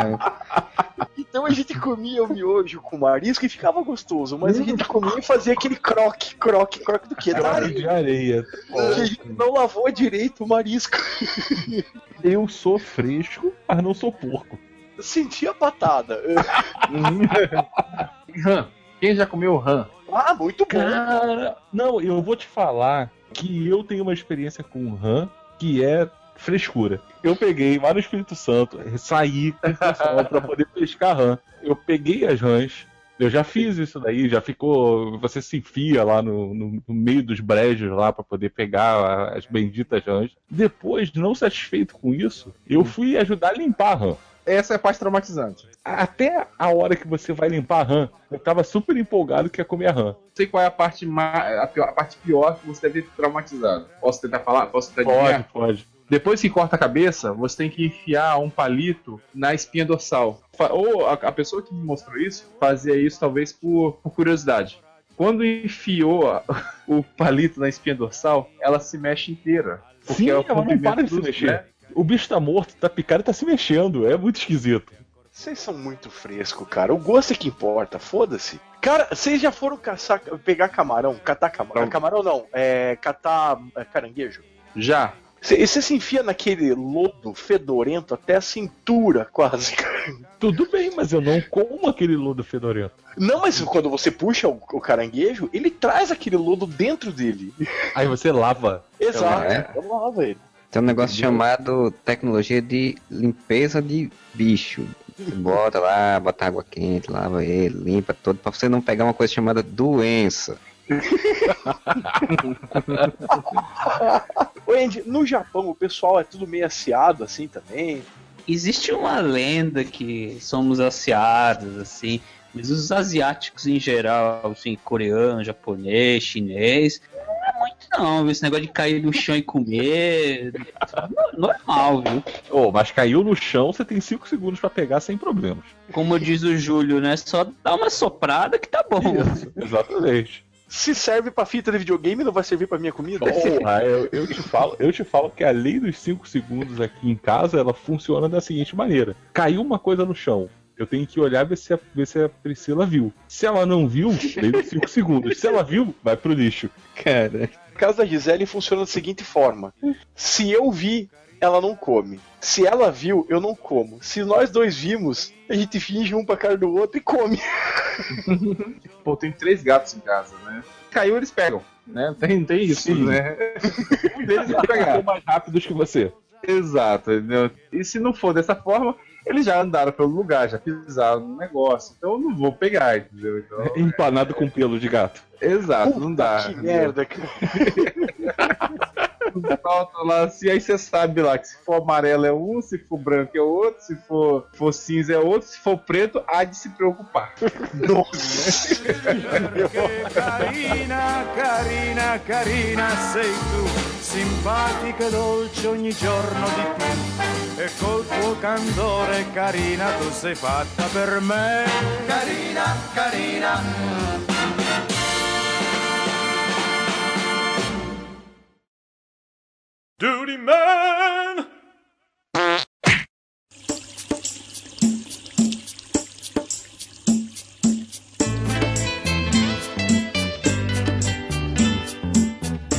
Então a gente comia o miojo com marisco e ficava gostoso, mas a gente comia e fazia aquele croque, croque, croque do quê? Da areia. de areia. Porque a gente não lavou direito o marisco. Eu sou fresco, mas não sou porco. Sentia a patada. Ram. Quem já comeu ram? Ah, muito bom. Cara, não, eu vou te falar que eu tenho uma experiência com rã que é frescura. Eu peguei lá no Espírito Santo, saí com o pessoal pra poder pescar rã. Eu peguei as rãs, eu já fiz isso daí, já ficou. Você se enfia lá no, no- no meio dos brejos lá pra poder pegar as benditas rãs. Depois, não satisfeito com isso, eu fui ajudar a limpar a rã. Essa é a parte traumatizante. Até a hora que você vai limpar a rã, eu tava super empolgado que ia comer a rã. Não sei qual é a parte, ma- a, pior- a parte pior que você deve ter traumatizado. Posso tentar falar? Posso tentar Pode, adivinhar? pode. Depois que corta a cabeça, você tem que enfiar um palito na espinha dorsal. Ou a, a pessoa que me mostrou isso fazia isso talvez por, por curiosidade. Quando enfiou a- o palito na espinha dorsal, ela se mexe inteira. Sim, é ela não para de se mexer. né? O bicho tá morto, tá picado e tá se mexendo. É muito esquisito. Vocês são muito frescos, cara. O gosto é que importa, foda-se. Cara, vocês já foram caçar, pegar camarão, catar camarão? Camarão não, é catar é, caranguejo. Já. Você você se enfia naquele lodo fedorento até a cintura, quase. Tudo bem, mas eu não como aquele lodo fedorento. Não, mas quando você puxa o, o caranguejo, ele traz aquele lodo dentro dele. Aí você lava. Exato, É. eu lavo ele. Tem um negócio chamado tecnologia de limpeza de bicho. Você bota lá, bota água quente, lava ele, limpa todo, pra você não pegar uma coisa chamada doença. Ô Andy, no Japão o pessoal é tudo meio aciado assim também. Existe uma lenda que somos aciados, assim, mas os asiáticos em geral, assim, coreano, japonês, chinês, muito não, esse negócio de cair no chão e comer, no- normal, viu? Oh, mas caiu no chão, você tem 5 segundos pra pegar sem problemas. Como diz o Júlio, né, só dá uma soprada que tá bom. Exatamente. Se serve pra fita de videogame, não vai servir pra minha comida? Porra, eu, eu te falo, eu te falo que a lei dos 5 segundos aqui em casa, ela funciona da seguinte maneira. Caiu uma coisa no chão. Eu tenho que olhar ver se a, ver se a Priscila viu. Se ela não viu, dos 5 segundos. Se ela viu, vai pro lixo. Cara, No caso da Gisele funciona da seguinte forma: se eu vi, ela não come. Se ela viu, eu não como. Se nós dois vimos, a gente finge um pra cara do outro e come. Pô, tenho três gatos em casa, né? Caiu, eles pegam. Né? Tem, tem isso, Sim. né? Um deles vai pegar. mais rápidos que você. Exato, entendeu? E se não for dessa forma, eles já andaram pelo lugar, já pisaram no negócio. Então eu não vou pegar, entendeu? Então, Empanado com pelo de gato. exato, não dá. que entendeu? merda, cara. Falta lá assim, aí você sabe lá que se for amarelo é um, se for branco é outro, se for, for cinza é outro, se for preto, há de se preocupar. Carina, carina, carina sei tu, simpatica e dolce ogni giorno di più. E col tuo candore, carina, tu sei fatta per me. Carina, carina. Duty Man!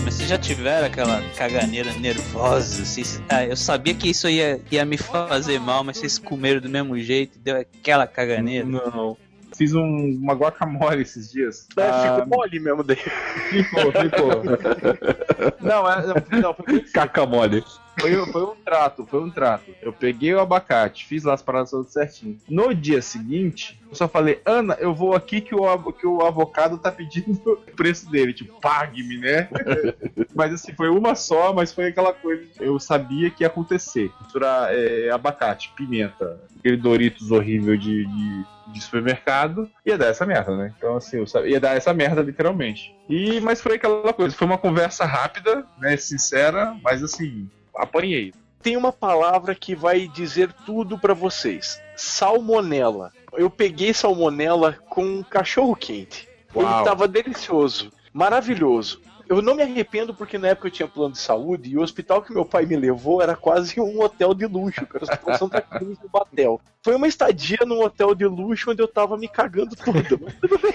Mas vocês já tiveram aquela caganeira nervosa, cê- ah, eu sabia que isso ia, ia me fazer mal, mas vocês comeram do mesmo jeito, deu aquela caganeira. Não. Fiz um- uma guacamole esses dias. É, Ah, ficou mole mesmo daí. ficou, ficou. não, é, não, não, foi muito Caca mole. Foi, foi um trato, foi um trato. Eu peguei o abacate, fiz lá as paradas certinho. No dia seguinte, eu só falei, Ana, eu vou aqui que o, que o avocado tá pedindo o preço dele. Tipo, pague-me, né? mas assim, foi uma só, mas foi aquela coisa. Eu sabia que ia acontecer. Misturar é, abacate, pimenta, aquele Doritos horrível de, de, de supermercado, ia dar essa merda, né? Então, assim, eu sabia, ia dar essa merda literalmente. E, mas foi aquela coisa, foi uma conversa rápida, né? Sincera, mas assim, apanhei. Tem uma palavra que vai dizer tudo pra vocês: salmonela. Eu peguei salmonela com cachorro quente. Ele Uau. tava delicioso, maravilhoso. Eu não me arrependo porque na época eu tinha plano de saúde e o hospital que meu pai me levou era quase um hotel de luxo, que era o Hospital Santa Cruz do Batel. Foi uma estadia num hotel de luxo onde eu tava me cagando todo. Mas tudo bem.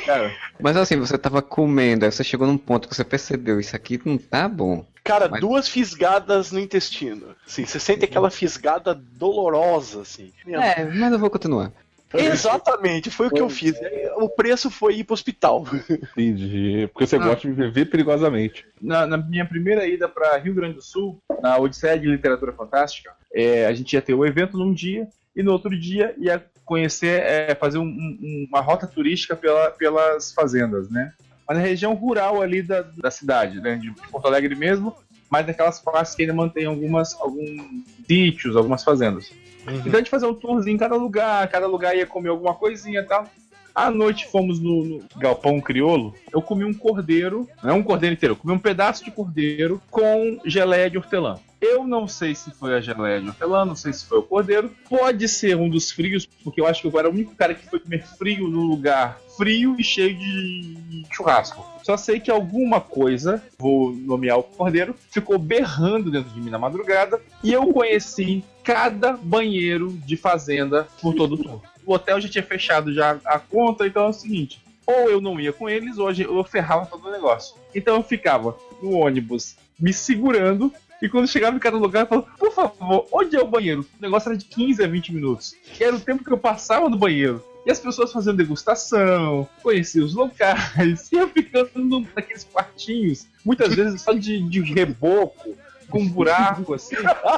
Mas assim, você tava comendo, aí você chegou num ponto que você percebeu, isso aqui não tá bom. Cara, Mas- duas fisgadas no intestino. Assim, você sente aquela fisgada dolorosa, assim. É, mas eu vou continuar. Exatamente, foi o que eu fiz. O preço foi ir pro hospital. Entendi. Porque você Ah. gosta de viver perigosamente. Na, na minha primeira ida para Rio Grande do Sul, na Odisseia de Literatura Fantástica, é, a gente ia ter o evento num dia e no outro dia ia conhecer, é, fazer um- um- uma rota turística pela- pelas fazendas, né? Mas na região rural ali da, da cidade, né? De Porto Alegre mesmo, mas naquelas partes que ainda mantém algumas, alguns sítios, algumas fazendas. Então a gente fazia um tourzinho em cada lugar, cada lugar ia comer alguma coisinha e tal. À noite fomos no, no galpão criolo. Eu comi um cordeiro, não é um cordeiro inteiro, eu comi um pedaço de cordeiro com geleia de hortelã. Eu não sei se foi a geleia de hortelã, não sei se foi o cordeiro. Pode ser um dos frios, porque eu acho que eu era o único cara que foi comer frio num lugar frio e cheio de churrasco. Só sei que alguma coisa, vou nomear o cordeiro, ficou berrando dentro de mim na madrugada e eu conheci cada banheiro de fazenda por todo o tour. O hotel já tinha fechado já a conta, então é o seguinte: ou eu não ia com eles, ou eu ferrava todo o negócio. Então eu ficava no ônibus me segurando. E quando chegava em cada lugar, eu falava, por favor, onde é o banheiro? O negócio era de 15 a 20 minutos. Que era o tempo que eu passava no banheiro. E as pessoas fazendo degustação, conhecia os locais, e eu ficando naqueles quartinhos, muitas vezes só de, de reboco, com um buraco, assim,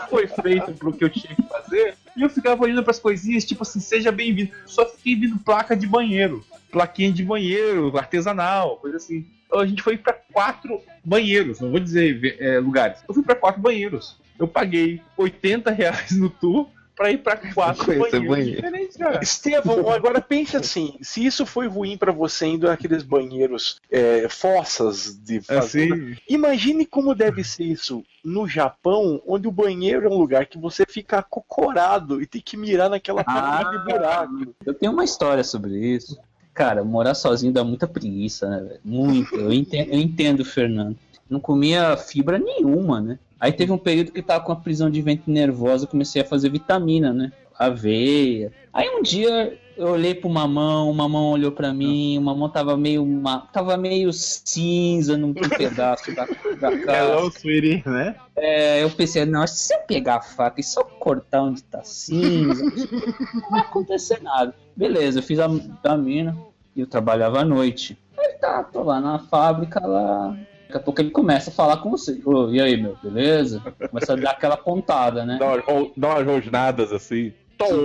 foi feito pro que eu tinha que fazer. E eu ficava olhando pras coisinhas, tipo assim, seja bem-vindo. Só fiquei vendo placa de banheiro, plaquinha de banheiro, artesanal, coisa assim. Então, A gente foi pra quatro banheiros, não vou dizer é, lugares. Eu fui pra quatro banheiros. Eu paguei 80 reais no tour pra ir pra quatro banheiros banheiro. diferentes, cara. Estevão, agora pense assim: se isso foi ruim pra você indo naqueles banheiros é, fossas de fazenda, Assim, imagine como deve ser isso no Japão, onde o banheiro é um lugar que você fica acocorado e tem que mirar naquela porra de buraco. Eu tenho uma história sobre isso. Cara, morar sozinho dá muita preguiça, né, velho? Muito. Eu entendo, eu entendo Fernando. Não comia fibra nenhuma, né? Aí teve um período que eu tava com a prisão de ventre nervosa, comecei a fazer vitamina, né? Aveia. Aí um dia eu olhei pro mamão, o mamão olhou pra mim, o mamão tava meio, ma- tava meio cinza num pedaço da, da cara. Hello, sweetie, né? É, eu pensei, não, se eu pegar a faca e só cortar onde tá cinza, não vai acontecer nada. Beleza, eu fiz a vitamina e eu trabalhava à noite. Aí tá, tô lá na fábrica lá. Daqui a pouco ele começa a falar com você. Ô, e aí, meu, beleza? Começa a dar aquela pontada, né? Dá umas, ro- dá umas rosnadas assim.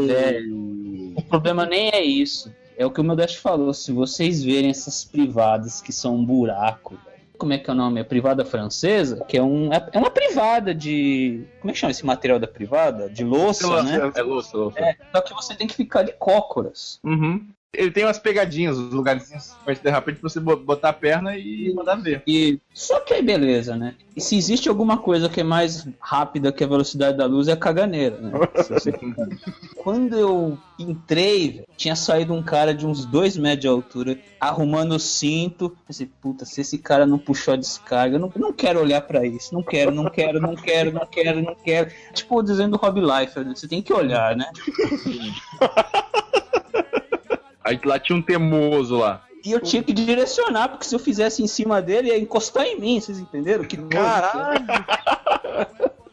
É, o problema nem é isso. É o que o meu Dash falou. Se vocês verem essas privadas que são um buraco, velho. como é que é o nome? É privada francesa? Que é, um, é é uma privada de. Como é que chama esse material da privada? De louça, né? É louça, louça. É, só que você tem que ficar de cócoras. Uhum. Ele tem umas pegadinhas, os lugarzinhos mais de repente pra você bo- botar a perna e mandar ver. E só que aí beleza, né? E se existe alguma coisa que é mais rápida que a velocidade da luz é a caganeira, né? Quando eu entrei, tinha saído um cara de uns dois metros de altura arrumando o cinto. Pensei, puta, se esse cara não puxou a descarga, eu não, não quero olhar pra isso. Não quero, não quero, não quero, não quero, não quero. Tipo, o Rob Life, você tem que olhar, né? Aí lá tinha um temoso lá. E eu tinha que direcionar, porque se eu fizesse em cima dele, ia encostar em mim, vocês entenderam? Que. Caralho!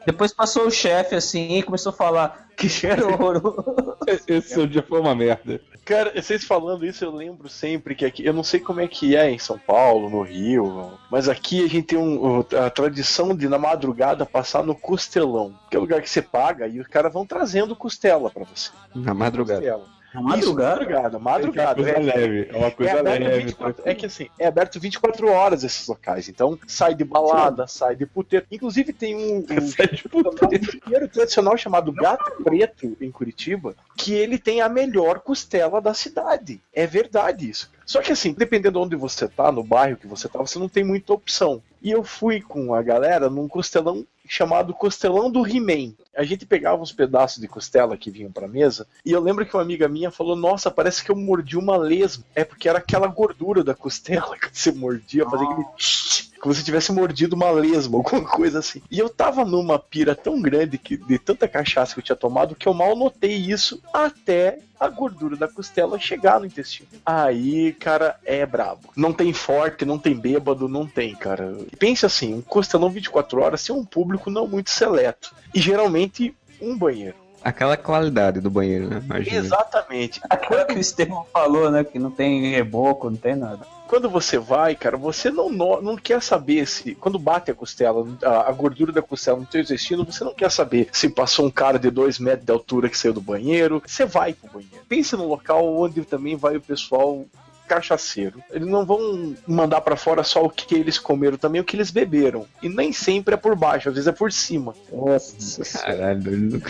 Depois passou o chefe assim e começou a falar que cheiro horroroso. Esse seu dia foi uma merda. Cara, vocês falando isso, eu lembro sempre que aqui, eu não sei como é que é em São Paulo, no Rio, mas aqui a gente tem um, a tradição de na madrugada passar no costelão, que é o lugar que você paga e os caras vão trazendo costela pra você. Na madrugada. Costela. Na madrugada? Isso, madrugada, madrugada. É uma coisa leve, é uma coisa é aberto leve. 24 é que assim, é aberto 24 horas esses locais. Então, sai de balada, sai de puteiro. Inclusive tem um, um puteiro tradicional chamado Gato Preto em Curitiba, que ele tem a melhor costela da cidade. É verdade isso. Só que assim, dependendo de onde você tá, no bairro que você tá, você não tem muita opção. E eu fui com a galera num costelão chamado Costelão do He-Man. A gente pegava uns pedaços de costela que vinham pra mesa, e eu lembro que uma amiga minha falou: Nossa, parece que eu mordi uma lesma. É porque era aquela gordura da costela que você mordia, fazia aquele. Como se tivesse mordido uma lesma, alguma coisa assim. E eu tava numa pira tão grande que, de tanta cachaça que eu tinha tomado que eu mal notei isso até a gordura da costela chegar no intestino. Aí, cara, é brabo. Não tem forte, não tem bêbado, não tem, cara. Pense assim, um costelão 24 horas tem um público não muito seleto. E geralmente um banheiro. Aquela qualidade do banheiro, né? Imagina. Exatamente. Aquilo que o Estevão falou, né? Que não tem reboco, não tem nada. Quando você vai, cara, você não, não quer saber se. Quando bate a costela, a, a gordura da costela no teu intestino, você não quer saber se passou um cara de dois metros de altura que saiu do banheiro. Você vai pro banheiro. Pense no local onde também vai o pessoal cachaceiro. Eles não vão mandar pra fora só o que eles comeram, também o que eles beberam. E nem sempre é por baixo, às vezes é por cima. Nossa, caralho.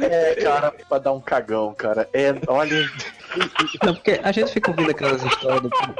É, cara, pra dar um cagão, cara. É, olha. Não, porque a gente fica ouvindo aquelas histórias do povo.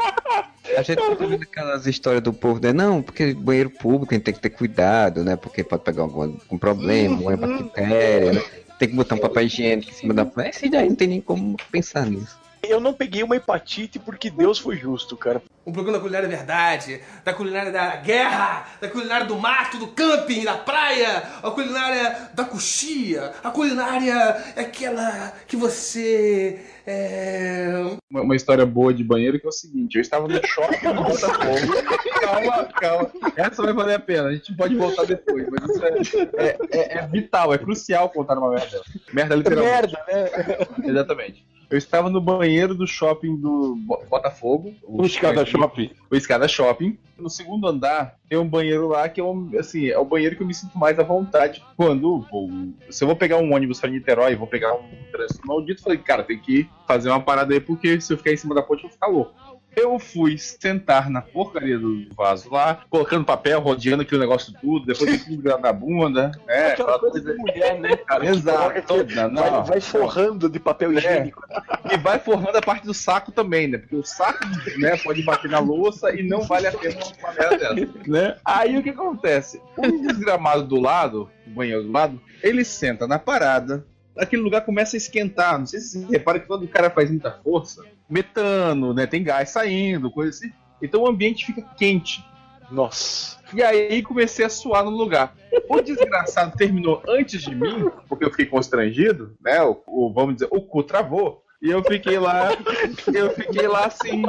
A gente fica ouvindo aquelas histórias do povo, né? Não, porque banheiro público a gente tem que ter cuidado, né? Porque pode pegar algum, algum problema, alguma bactéria, né? Tem que botar um papel higiênico em cima da. Esse daí não tem nem como pensar nisso. Eu não peguei uma hepatite porque Deus foi justo, cara. Um programa da culinária verdade, da culinária da guerra, da culinária do mato, do camping, da praia, a culinária da coxia, a culinária é aquela que você é... Uma, uma história boa de banheiro que é o seguinte: eu estava no shopping no Botafogo. calma, calma. Essa vai valer a pena. A gente pode voltar depois, mas isso é, é, é- é vital, é crucial contar uma merda. Merda literalmente. Merda, né? Exatamente. Eu estava no banheiro do shopping do Bo- Botafogo. O Escada Shopping. O Escada Shopping. No segundo andar tem um banheiro lá que é um, assim, é o banheiro que eu me sinto mais à vontade. Quando vou, se eu vou pegar um ônibus para Niterói, vou pegar um trânsito maldito, falei, cara, tem que fazer uma parada aí porque se eu ficar em cima da ponte eu vou ficar louco. Eu fui sentar na porcaria do vaso lá, colocando papel, rodeando aquele negócio tudo, depois tem tudo grudado na bunda, né? Aquela coisa de mulher, né, cara? Exato. coloca aqui, Não, vai, vai forrando de papel higiênico. E vai formando a parte do saco também, né? Porque o saco né, pode bater na louça e não vale a pena uma merda dessa. Né? Aí o que acontece? O desgramado do lado, o banheiro do lado, ele senta na parada, aquele lugar começa a esquentar. Não sei se você repara que quando o cara faz muita força, metano, né? Tem gás saindo, coisa assim. Então o ambiente fica quente. Nossa. E aí comecei a suar no lugar. O desgraçado terminou antes de mim, porque eu fiquei constrangido, né? O, o- vamos dizer, o cu travou. E eu fiquei lá, eu fiquei lá assim,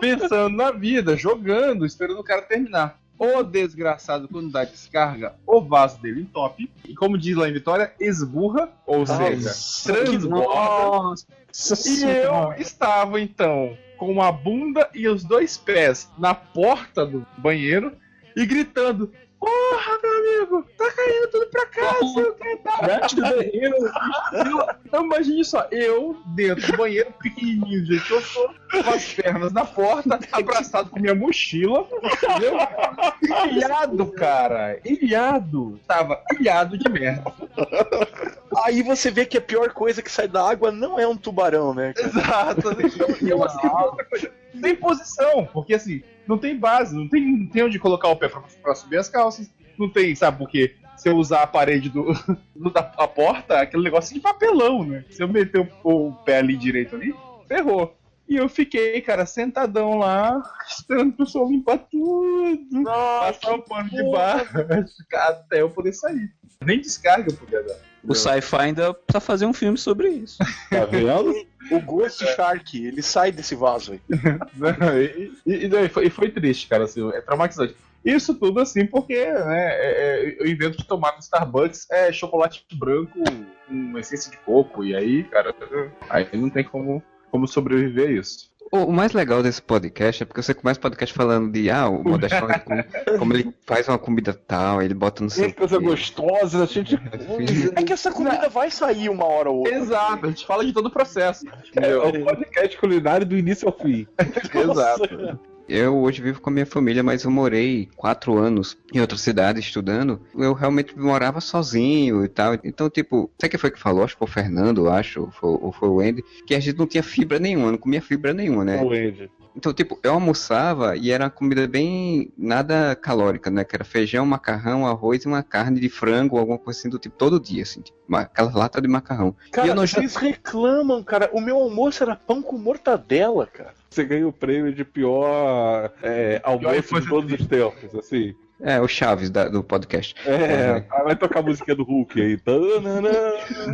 pensando na vida, jogando, esperando o cara terminar. O desgraçado, quando dá descarga, o vaso dele entope. E como diz lá em Vitória, esburra, ou seja, transborda. E eu estava então com a bunda e os dois pés na porta do banheiro e gritando: Porra, meu amigo, tá caindo tudo pra cá, sei o que tá. Diante do banheiro. Eu- Então imagine só, eu dentro do banheiro, pequenininho do jeito que eu sou, com as pernas na porta, abraçado com minha mochila, entendeu? Ilhado, cara, ilhado. Tava ilhado de merda. Aí você vê que a pior coisa que sai da água não é um tubarão, né? cara? Exato. Então, eu, assim, outra coisa, tem posição, porque assim, não tem base, não tem, não tem onde colocar o pé pra, pra subir as calças, não tem, sabe, porque se eu usar a parede do, do- da a porta, aquele negócio de papelão, né? Se eu meter o, o pé ali direito ali, ferrou. E eu fiquei, cara, sentadão lá, esperando o pessoal limpar tudo, passar o pano de baixo, até eu poder sair. Nem descarga eu podia dar. O sci-fi ainda precisa fazer um filme sobre isso. Tá vendo? O Ghost Shark, ele sai desse vaso aí. E, e- e foi, e foi triste, cara, assim, é traumatizante. Isso tudo assim porque né, é, é, eu invento de tomar no Starbucks é chocolate branco com essência de coco. E aí, cara, aí não tem como, como sobreviver a isso. O, mais legal desse podcast é porque você começa o podcast falando de, ah, o Modesto falando de como, como ele faz uma comida tal, ele bota no seu. Que coisa gostosa, gente. É que essa comida vai sair uma hora ou outra. Exato, a gente fala de todo o processo. É o podcast culinário do início ao fim. Exato. Eu hoje vivo com a minha família, mas eu morei quatro anos em outra cidade estudando. Eu realmente morava sozinho e tal. Então, tipo, sei que foi que falou, acho que foi o Fernando, acho, ou foi, ou foi o Andy, que a gente não tinha fibra nenhuma, não comia fibra nenhuma, né? O Andy. Então, tipo, eu almoçava e era uma comida bem nada calórica, né? Que era feijão, macarrão, arroz e uma carne de frango, alguma coisa assim do tipo, todo dia, assim, tipo, uma- aquela lata de macarrão. Cara, e eu não vocês reclamam, cara. O meu almoço era pão com mortadela, cara. Você ganha o prêmio de pior é, almoço de todos os tempos, assim. É, o Chaves da- do podcast. É, vai tocar a musiquinha do Hulk aí.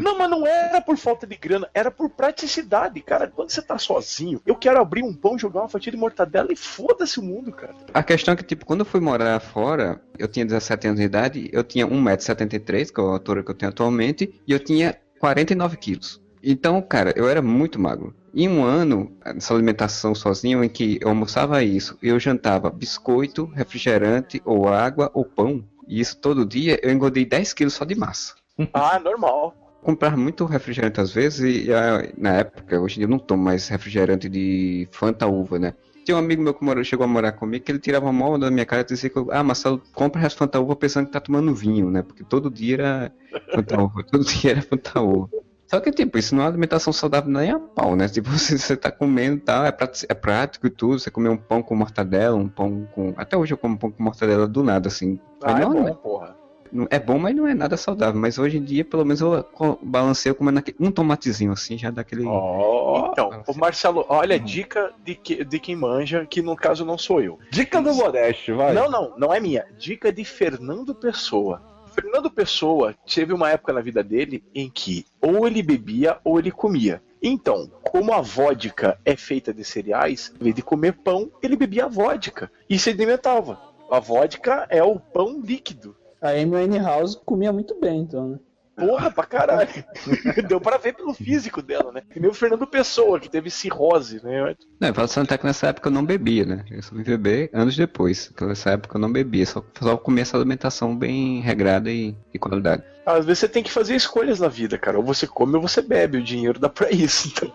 Não, mas não era por falta de grana, era por praticidade, cara. Quando você tá sozinho, eu quero abrir um pão, jogar uma fatia de mortadela e foda-se o mundo, cara. A questão é que, tipo, quando eu fui morar fora, eu tinha 17 anos de idade, eu tinha 1,73m, que é a altura que eu tenho atualmente, e eu tinha 49 quilos. Então, cara, eu era muito magro. Em um ano, essa alimentação sozinho, em que eu almoçava isso, eu jantava biscoito, refrigerante, ou água, ou pão, e isso todo dia, eu engordei 10 quilos só de massa. Ah, normal. Comprava muito refrigerante às vezes, e ah, na época, hoje em dia eu não tomo mais refrigerante de Fanta Uva, né? Tinha um amigo meu que morou, chegou a morar comigo, que ele tirava uma onda da minha cara e dizia que, eu, ah, Marcelo, compra essa Fanta Uva pensando que tá tomando vinho, né? Porque todo dia era Fanta Uva, todo dia era Fanta Uva. Só que, tipo, isso não é uma alimentação saudável nem a pau, né? Tipo, você, você tá comendo e tal, é, prati- é prático e tudo, você comer um pão com mortadela, um pão com... Até hoje eu como pão com mortadela do nada, assim. Ah, Mas é não, bom, não é- porra. não- é bom, mas não é nada saudável. Mas hoje em dia, pelo menos, eu balanceio comendo aquele- um tomatezinho, assim, já dá aquele... Então, o Marcelo, olha, dica de, que- de quem manja, que no caso não sou eu. Dica do Modeste, vai. Não, não, não é minha. Dica de Fernando Pessoa. Fernando Pessoa teve uma época na vida dele em que ou ele bebia ou ele comia. Então, como a vodka é feita de cereais, em vez de comer pão, ele bebia vodka e se alimentava. A vodka é o pão líquido. A Amy Winehouse comia muito bem, então, né? Porra, pra caralho. Deu pra ver pelo físico dela, né? E nem o Fernando Pessoa, que teve cirrose, né? Não, eu falo até que nessa época eu não bebia, né? Eu só vim beber anos depois. Porque nessa época eu não bebia, só, só comia essa alimentação bem regrada e de qualidade. Às vezes você tem que fazer escolhas na vida, cara. Ou você come ou você bebe. O dinheiro dá pra isso. Então,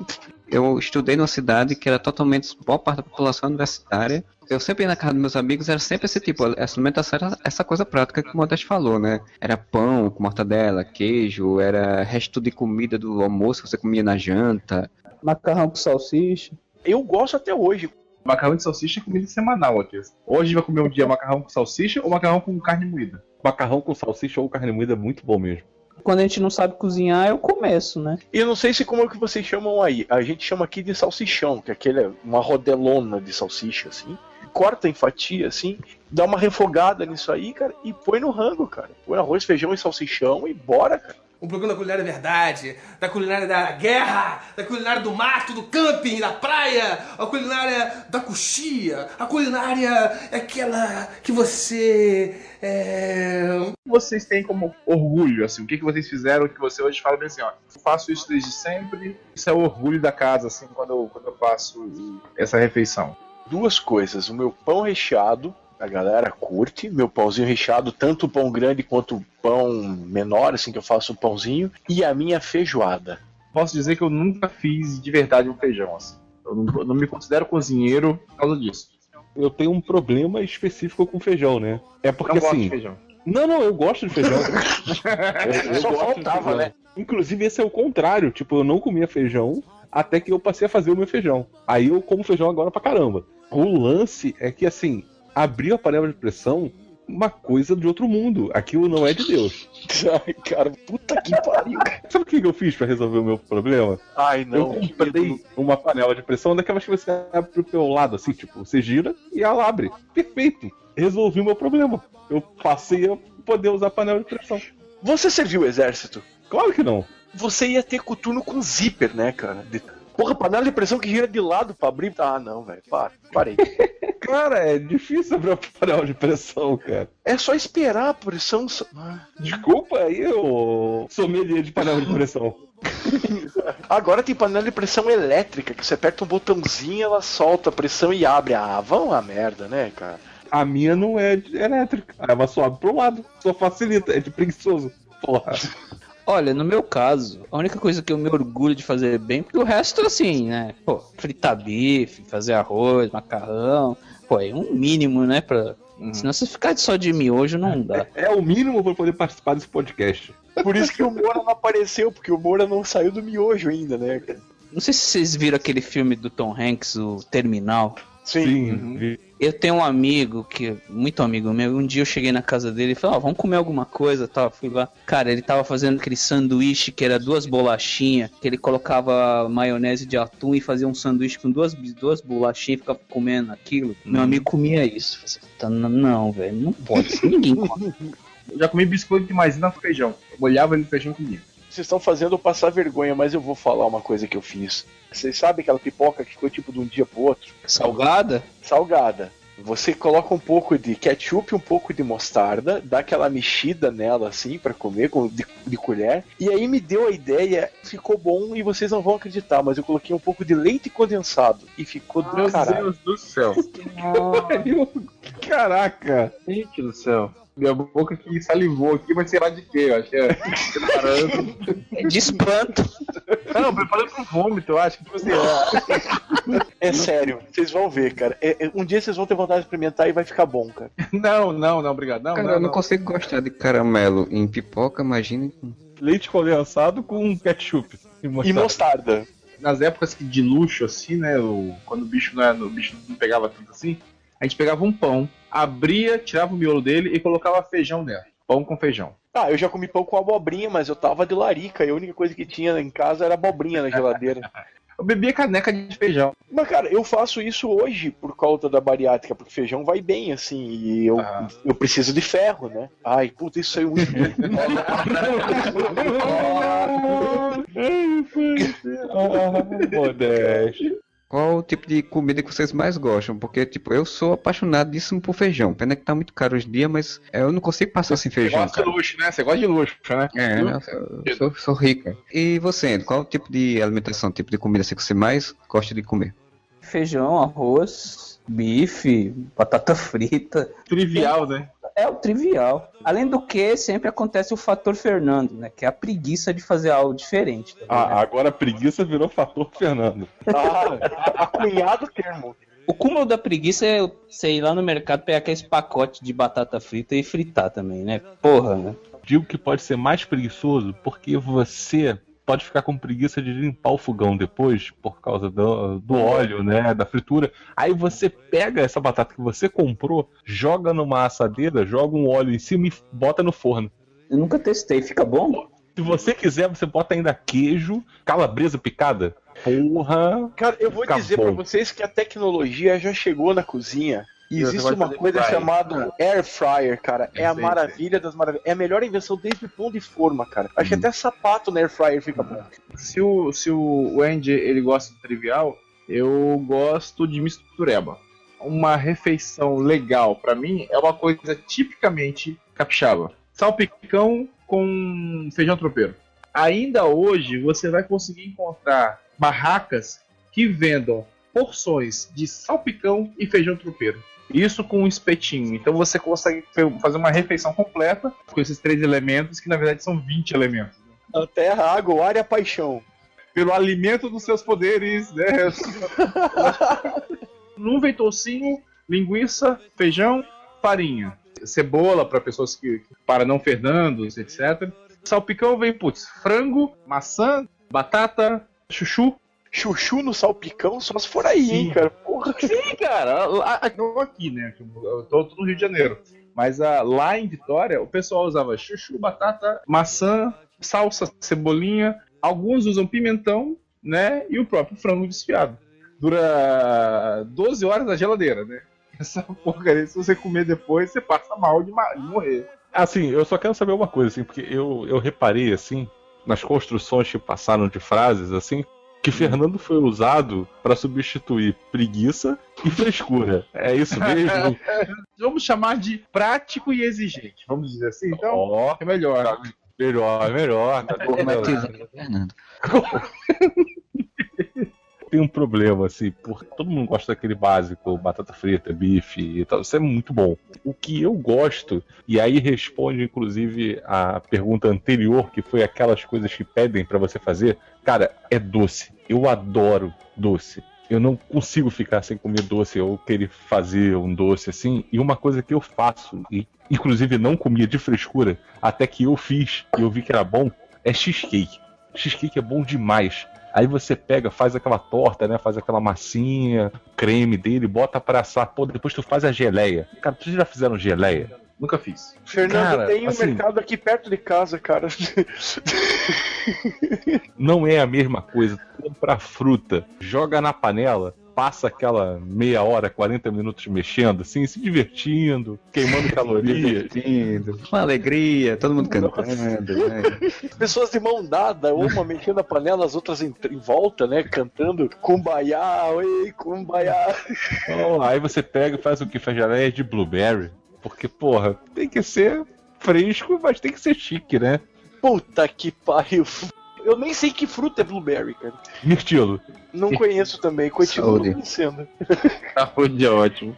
Eu estudei numa cidade que era totalmente, boa parte da população universitária. Eu sempre ia na casa dos meus amigos, era sempre esse tipo, essa alimentação era essa coisa prática que o Modeste falou, né? Era pão com mortadela, queijo, era resto de comida do almoço que você comia na janta. Macarrão com salsicha. eu gosto até hoje. Macarrão de salsicha é comida semanal aqui. Hoje a gente vai comer um dia macarrão com salsicha ou macarrão com carne moída. Macarrão com salsicha ou carne moída é muito bom mesmo. Quando a gente não sabe cozinhar, é o começo, né? E eu não sei se como é que vocês chamam aí. A gente chama aqui de salsichão, que é aquele, uma rodelona de salsicha, assim. Corta em fatia, assim, dá uma refogada nisso aí, cara, e põe no rango, cara. Põe arroz, feijão e salsichão e bora, cara. Um programa da culinária verdade, da culinária da guerra, da culinária do mato, do camping, da praia, a culinária da coxia, a culinária é aquela que você é, Vocês têm como orgulho, assim, o que, que vocês fizeram que você hoje fala bem assim, ó, eu faço isso desde sempre, isso é o orgulho da casa, assim, quando eu, quando eu faço essa refeição. Duas coisas. O meu pão recheado, a galera curte. Meu pãozinho recheado, tanto o pão grande quanto o pão menor, assim, que eu faço o pãozinho. E a minha feijoada. Posso dizer que eu nunca fiz de verdade um feijão, assim. Eu não, eu não me considero cozinheiro por causa disso. Eu tenho um problema específico com feijão, né? É porque não gosto assim. de feijão. Não, não, eu gosto de feijão. Eu- eu Só faltava, feijão. né? Inclusive, esse é o contrário. Tipo, eu não comia feijão até que eu passei a fazer o meu feijão. Aí eu como feijão agora pra caramba. O lance é que, assim, abrir a panela de pressão, uma coisa de outro mundo. Aquilo não é de Deus. Ai, cara, puta que pariu. Sabe o que eu fiz pra resolver o meu problema? Ai, Eu não. comprei uma panela de pressão daquelas que você abre pro teu lado, assim, tipo, você gira e ela abre. Perfeito. Resolvi o meu problema. Eu passei a poder usar a panela de pressão. Você serviu o exército? Claro que não. Você ia ter coturno com zíper, né, cara? De- Porra, panela de pressão que gira de lado pra abrir. Ah, não, velho. Para, parei. Cara, é difícil abrir uma panela de pressão, cara. É só esperar a pressão. Ah. Desculpa aí, ô sommelier de panela de pressão. Agora tem panela de pressão elétrica, que você aperta um botãozinho ela solta a pressão e abre. Ah, vão a merda, né, cara? A minha não é de- elétrica. Ela sobe pro lado. Só facilita, é de preguiçoso. Porra. Olha, no meu caso, a única coisa que eu me orgulho de fazer bem, porque o resto, assim, né? Pô, fritar bife, fazer arroz, macarrão. Pô, é um mínimo, né? Pra... Senão se ficar só de miojo, não dá. É o mínimo pra poder participar desse podcast. Por isso que o Moura não apareceu, porque o Moura não saiu do miojo ainda, né, cara? Não sei se vocês viram aquele filme do Tom Hanks, o Terminal. Sim. Sim. Eu tenho um amigo que, muito amigo meu, um dia eu cheguei na casa dele e falei, ó, vamos comer alguma coisa, tal. Fui lá. Cara, ele tava fazendo aquele sanduíche que era duas bolachinhas, que ele colocava maionese de atum e fazia um sanduíche com duas, duas bolachinhas e ficava comendo aquilo. Meu amigo comia isso. Falei, "Tá, não, não, velho, não pode. Ninguém come. Eu já comi biscoito de maisena com feijão. Eu molhava ele no feijão e comia. Vocês estão fazendo eu passar vergonha, mas eu vou falar uma coisa que eu fiz. Vocês sabem aquela pipoca que ficou tipo de um dia pro outro? Salgada? Salgada. Você coloca um pouco de ketchup, um pouco de mostarda, dá aquela mexida nela assim pra comer com, de, de colher. E aí me deu a ideia, ficou bom e vocês não vão acreditar, mas eu coloquei um pouco de leite condensado e ficou do Meu caralho. Deus do céu. Caraca. Gente do céu. Minha boca aqui salivou aqui, mas sei lá de quê. Eu acho que é preparando. É de espanto. Não, preparando pro vômito, eu acho que tipo assim, é. É sério, vocês vão ver, cara. É- é- um dia vocês vão ter vontade de experimentar e vai ficar bom, cara. Não, não, não, obrigado. Não, Cara, não, eu não não. consigo gostar de caramelo em pipoca, imagine. com- Leite condensado com ketchup. E E mostarda. mostarda. Nas épocas que de luxo, assim, né? O, quando o bicho não, era, o bicho não pegava tanto assim, a gente pegava um pão, abria, tirava o miolo dele e colocava feijão dentro. Pão com feijão. Ah, eu já comi pão com abobrinha, mas eu tava de larica e a única coisa que tinha em casa era abobrinha na geladeira. Eu bebia caneca de feijão. Mas, cara, eu faço isso hoje por causa da bariátrica, porque feijão vai bem, assim, e eu, Ah. eu preciso de ferro, né? Ai, puta, isso saiu muito Modeste. Qual o tipo de comida que vocês mais gostam? Porque, tipo, eu sou apaixonadíssimo por feijão. Pena que tá muito caro hoje em dia, mas é, eu não consigo passar sem Você feijão, gosta de cara. luxo, né? Você gosta de luxo, né? É, né? eu sou, sou rica. E você, qual o tipo de alimentação, tipo de comida assim, que você mais gosta de comer? Feijão, arroz, bife, batata frita. Trivial, né? É o trivial. Além do que, sempre acontece o fator Fernando, né? Que é a preguiça de fazer algo diferente. tá? Ah, agora a preguiça virou fator Fernando. Ah, acunhado o termo. O cúmulo da preguiça é sei ir lá no mercado pegar aqueles pacotes de batata frita e fritar também, né? Porra, né? Digo que pode ser mais preguiçoso porque você pode ficar com preguiça de limpar o fogão depois por causa do, do óleo, né, da fritura. Aí você pega essa batata que você comprou, joga numa assadeira, joga um óleo em cima e bota no forno. Eu nunca testei, fica bom? Se você quiser, você bota ainda queijo, calabresa picada. Porra! Cara, eu vou dizer pra vocês que a tecnologia já chegou na cozinha. E existe uma coisa chamada air fryer, cara. É a Sei, maravilha das maravilhas. É a melhor invenção desde pão de forma, cara. Acho que até sapato na air fryer fica bom. Se o, se o Andy ele gosta de trivial, eu gosto de mistureba. Uma refeição legal pra mim é uma coisa tipicamente capixaba. Salpicão com feijão tropeiro. Ainda hoje você vai conseguir encontrar barracas que vendam porções de salpicão e feijão tropeiro. Isso com um espetinho. Então você consegue fazer uma refeição completa com esses três elementos, que na verdade são 20 elementos A terra, a água, o ar e a paixão. pelo alimento dos seus poderes, né? Num vem toucinho, linguiça, feijão, farinha, cebola para pessoas que para não Fernandos, etc. Salpicão vem putz, frango, maçã, batata, chuchu. Chuchu no salpicão, só se for aí, hein, Sim. cara. Porra. Sim, cara, a- a- não aqui, né? Eu tô, tô no Rio de Janeiro. Mas ah, lá em Vitória, o pessoal usava chuchu, batata, maçã, salsa, cebolinha. Alguns usam pimentão, né? E o próprio frango desfiado. Dura 12 horas na geladeira, né? Essa porcaria, se você comer depois, você passa mal de, ma- de morrer. Assim, eu só quero saber uma coisa, assim, porque eu, eu reparei, assim, nas construções que passaram de frases, assim, Que Fernando foi usado pra substituir preguiça e frescura. É isso mesmo? Vamos chamar de prático e exigente. Vamos dizer assim, então? Ó, É melhor. melhor, melhor. Tá Fernando. tem um problema, assim, porque todo mundo gosta daquele básico, batata frita, bife e tal. Isso é muito bom. O que eu gosto, e aí responde, inclusive, a pergunta anterior, que foi aquelas coisas que pedem pra você fazer, cara, é doce. Eu adoro doce. Eu não consigo ficar sem comer doce, eu querer fazer um doce assim. E uma coisa que eu faço, e inclusive não comia de frescura, até que eu fiz e eu vi que era bom, é cheesecake. Cheesecake é bom demais. Aí você pega, faz aquela torta, né? Faz aquela massinha, creme dele, bota pra assar. Pô, depois tu faz a geleia. Cara, vocês já fizeram geleia? Nunca fiz. Fernando, Cara, tem um assim- mercado aqui perto de casa, cara. Não é a mesma coisa. Tu compra fruta, joga na panela, passa aquela meia hora, 40 minutos mexendo, assim, se divertindo, queimando calorias. Divertindo, Uma alegria, todo mundo cantando. né? Pessoas de mão dada, uma mexendo a panela, as outras em, em volta, né? Cantando Kumbaya, oi, Kumbaya. Então, aí você pega e faz o que? Faz geleia de blueberry. Porque, porra, tem que ser fresco, mas tem que ser chique, né? Puta que pariu. Eu nem sei que fruta é blueberry, cara. Mirtilo. Não conheço também, continuo não conhecendo. Saúde é ótimo.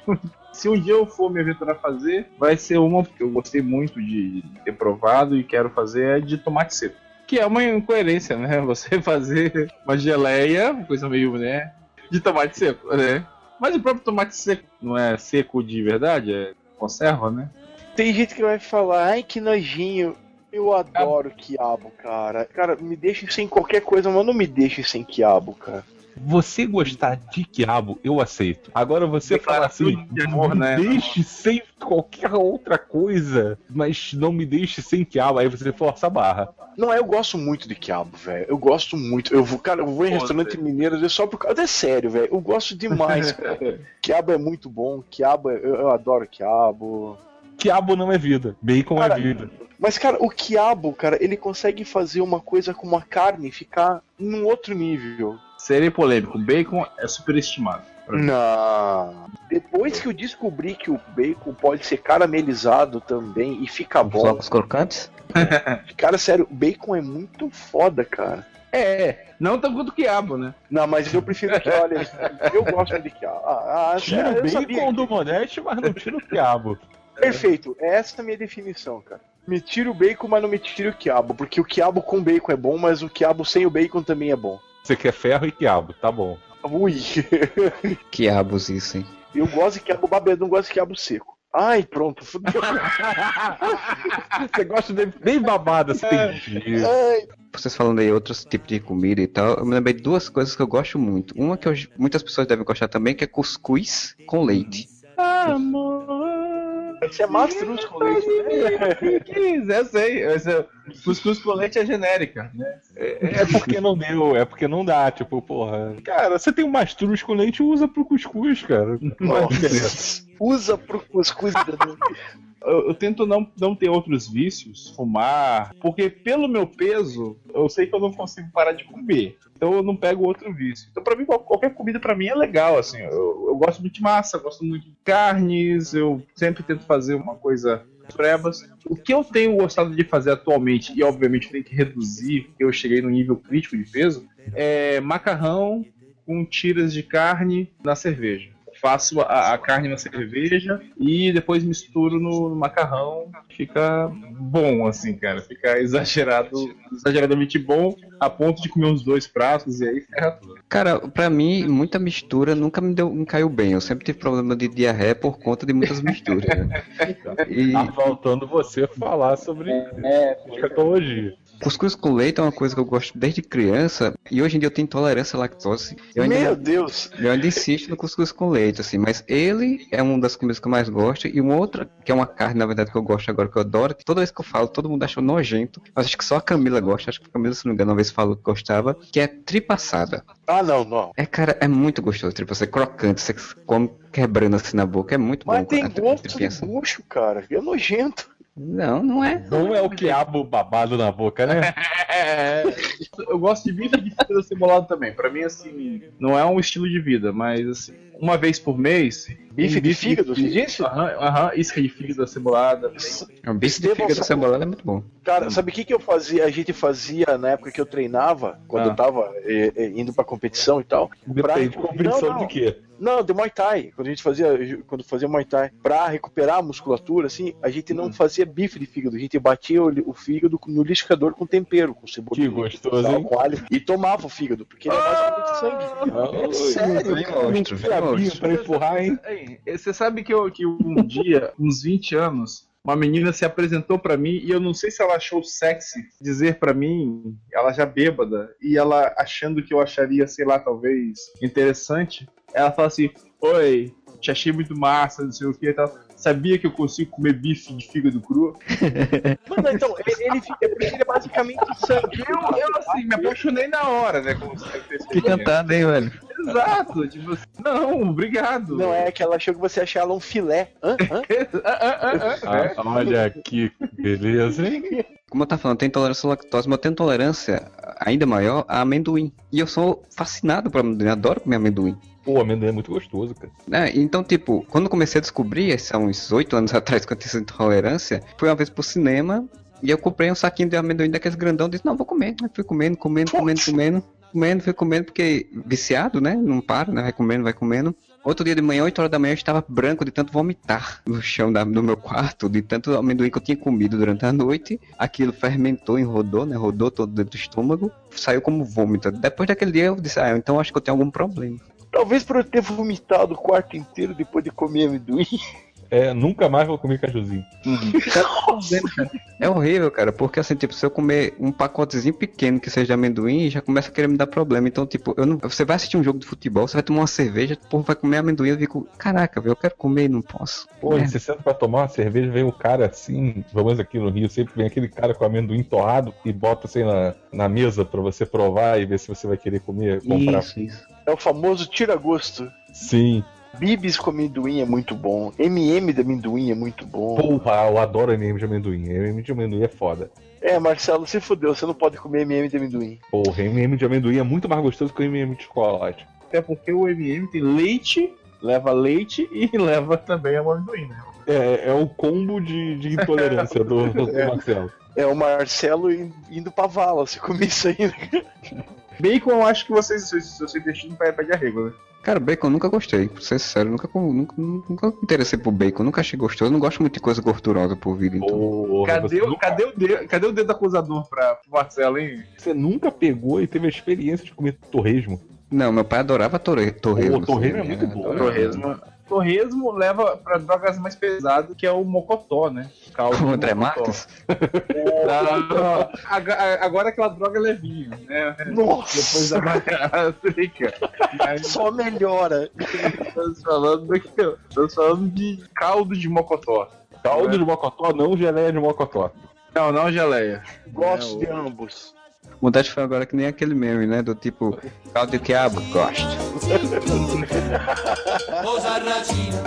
Se um dia eu for me aventurar a fazer, vai ser uma que eu gostei muito de ter provado e quero fazer é de tomate seco. Que é uma incoerência, né? Você fazer uma geleia, uma coisa meio, né? De tomate seco, né? Mas o próprio tomate seco não é seco de verdade, é conserva, né? Tem gente que vai falar, ai que nojinho. Eu adoro quiabo, cara. Cara, me deixe sem qualquer coisa, mas não me deixe sem quiabo, cara. Você gostar de quiabo, eu aceito. Agora você fala assim, de amor, me né? deixe sem qualquer outra coisa, mas não me deixe sem quiabo, aí você força a barra. Não, eu gosto muito de quiabo, velho. Eu gosto muito. Eu vou, cara, eu vou em Pô, restaurante velho. mineiro só por causa. É sério, velho. Eu gosto demais. cara. quiabo é muito bom. Quiabo, é- eu, eu adoro quiabo. Quiabo não é vida, bacon Cara, é vida. Mas, cara, o quiabo, cara, ele consegue fazer uma coisa com uma carne ficar num outro nível. Serei polêmico, bacon é superestimado. Não. Depois que eu descobri que o bacon pode ser caramelizado também e fica bom. Flocos crocantes? Cara, sério, o bacon é muito foda, cara. É, não tão quanto quiabo, né? Não, mas eu prefiro que, olha, eu gosto de quiabo. Ah, ah, Tira o bacon que- do Monete, mas não tira o quiabo. Perfeito, essa é a minha definição, cara. Me tira o bacon, mas não me tira o quiabo. Porque o quiabo com bacon é bom, mas o quiabo sem o bacon também é bom. Você quer ferro e quiabo, tá bom. Ui. Quiabos isso, hein? Eu gosto de quiabo babado, não gosto de quiabo seco. Ai, pronto, fudeu. Você gosta de bem babado, assim. entendi. Ai, Vocês falando aí outros tipos de comida e tal, eu me lembrei de duas coisas que eu gosto muito. Uma que eu- muitas pessoas devem gostar também, que é cuscuz com leite. Isso é mastruz com leite, né? Que é, sei. É- Cuscuz com leite é genérica, né? É porque não deu, é porque não dá, tipo, porra. Cara, você tem um mastruz com leite, usa pro cuscuz, cara. É diferença. Usa pro cuscuz. Eu, eu tento não, não ter outros vícios, fumar, porque pelo meu peso, eu sei que eu não consigo parar de comer. Então eu não pego outro vício. Então pra mim, qual- qualquer comida pra mim é legal, assim. Eu, eu gosto muito de massa, gosto muito de carnes, eu sempre tento fazer uma coisa prebas. O que eu tenho gostado de fazer atualmente, e obviamente tenho que reduzir, porque eu cheguei no nível crítico de peso, é macarrão com tiras de carne na cerveja. Faço a, a carne na cerveja e depois misturo no, no macarrão. Fica bom, assim, cara. Fica exagerado, exageradamente bom, a ponto de comer uns dois pratos e aí ferra tudo. Cara, pra mim, muita mistura nunca me, deu, me caiu bem. Eu sempre tive problema de diarreia por conta de muitas misturas. né? E Tá faltando você falar sobre escatologia. Cuscuz com leite é uma coisa que eu gosto desde criança. E hoje em dia eu tenho intolerância à lactose. Eu ainda, Meu Deus. eu ainda insisto no cuscuz com leite, assim. Mas ele é uma das comidas que eu mais gosto. E uma outra, que é uma carne, na verdade, que eu gosto agora, que eu adoro. Que toda vez que eu falo, todo mundo acha nojento. Mas acho que só a Camila gosta. Acho que a Camila, se não me engano, uma vez falou que gostava. Que é tripa assada. Ah, não, não. É, cara, é muito gostoso. Tripa assada, é crocante. Você come quebrando assim na boca. É muito Mas bom. tem a tri- gosto de bucho, cara. É nojento. Não, não é. Não é o quiabo babado na boca, né? Eu gosto de bife de fígado cebolado também. Pra mim, assim, não é um estilo de vida, mas assim, uma vez por mês. Bife um de fígado, você disse? Aham, aham, isca de fígado cebolada. O bife de fígado cebolado é muito bom. Cara, sabe o que, que eu fazia? A gente fazia na época que eu treinava, quando Ah. eu tava eh, eh, indo pra competição e tal. pra- Depende, competição Não, não. de quê? Não, de Muay Thai. Quando a gente fazia, quando fazia Muay Thai, pra recuperar a musculatura, assim, a gente Hum. não fazia bife de fígado, a gente batia o, o fígado no liquidificador com tempero, com cebola, Que gostoso, sal, hein? com alho, e tomava o fígado, porque ele é basicamente sangue. Sério, Vem cara? um quiabinho pra empurrar, hein? Ei, Você sabe que, eu, que um dia, uns 20 anos, uma menina se apresentou pra mim e eu não sei se ela achou sexy dizer pra mim, ela já bêbada, e ela achando que eu acharia, sei lá, talvez interessante, ela fala assim: Oi, te achei muito massa, não sei o que e tal. Sabia que eu consigo comer bife de fígado cru? Mano, então, ele, ele fica, ele é basicamente sangue. Eu, eu assim, me apaixonei na hora, né? Como você Que cantada, hein, velho? Exato, tipo assim, não, obrigado. Não é que ela achou que você achava ela um filé. Hã? Hã? Ah, ah, ah, ah, Ah, olha que beleza, hein? Como eu tava falando, eu tenho intolerância à lactose, mas eu tenho intolerância ainda maior a amendoim. E eu sou fascinado por amendoim, adoro comer amendoim. Pô, amendoim é muito gostoso, cara. né? Então, tipo, quando eu comecei a descobrir, há uns oito anos atrás, que eu tinha essa intolerância, fui uma vez pro cinema e eu comprei um saquinho de amendoim daqueles grandão disse, não, vou comer. Aí fui comendo, comendo, comendo, comendo, comendo, fui comendo, porque viciado, né? Não para, né? Vai comendo, vai comendo. Outro dia de manhã, 8 horas da manhã, eu estava branco de tanto vomitar no chão da- do meu quarto, de tanto amendoim que eu tinha comido durante a noite. Aquilo fermentou, enrodou, né? Rodou todo dentro do estômago, saiu como vômito. Depois daquele dia eu disse, ah, então acho que eu tenho algum problema. Talvez por eu ter vomitado o quarto inteiro depois de comer amendoim. É, nunca mais vou comer cajuzinho. É horrível, cara, porque assim, tipo, se eu comer um pacotezinho pequeno que seja de amendoim, já começa a querer me dar problema. Então, tipo, eu não, você vai assistir um jogo de futebol, você vai tomar uma cerveja, porra, vai comer amendoim, eu fico, caraca, velho, eu quero comer e não posso. Pô, É. e você senta pra tomar uma cerveja, vem o cara assim, vamos aqui no Rio, sempre vem aquele cara com amendoim torrado e bota assim na, na mesa pra você provar e ver se você vai querer comer, comprar. Isso, isso. É o famoso tira-gosto. Sim. Bibis com amendoim é muito bom. MM de amendoim é muito bom. Porra, eu adoro MM de amendoim. MM de amendoim é foda. É, Marcelo, se fudeu, você não pode comer MM de amendoim. Porra, MM de amendoim é muito mais gostoso que o MM de chocolate. Até porque o MM tem leite, leva leite e leva também o amendoim, né? É, é o combo de, de intolerância do, do Marcelo. É o Marcelo in- indo pra vala, se comer isso aí. né? Bacon, eu acho que vocês, seu, seu, intestino pede arrego, né? Cara, bacon eu nunca gostei, pra ser sincero, nunca, nunca, nunca me interessei por bacon, nunca achei gostoso, eu não gosto muito de coisa gordurosa por vida, então. Porra, Cadê, o, cadê, o dedo, cadê o dedo acusador pra pro Marcelo, hein? você nunca pegou e teve a experiência de comer torresmo? Não, meu pai adorava torre, torresmo. Torresmo assim, é muito bom, adorava. Torresmo. Torresmo leva pra drogas mais pesadas, que é o mocotó, né? Caldo Com o de André. Marques? Não, não. Aga- Agora aquela droga é levinha, né? Nossa! Depois da bariátrica. Só melhora. estamos falando, daqui, ó. estamos falando de caldo de mocotó. Caldo de mocotó, não geleia de mocotó. Não, não geleia. Gosto É, de ambos. Vontade foi agora que nem aquele meme, né? Do tipo, caldo de quiabo, gosto. Cosa ragina,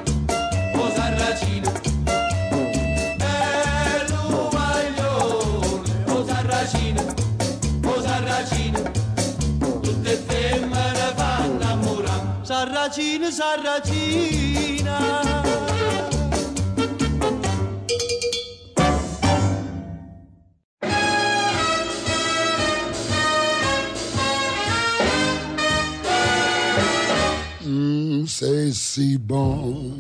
Sarragina, sarragina. Hum, sei se bom.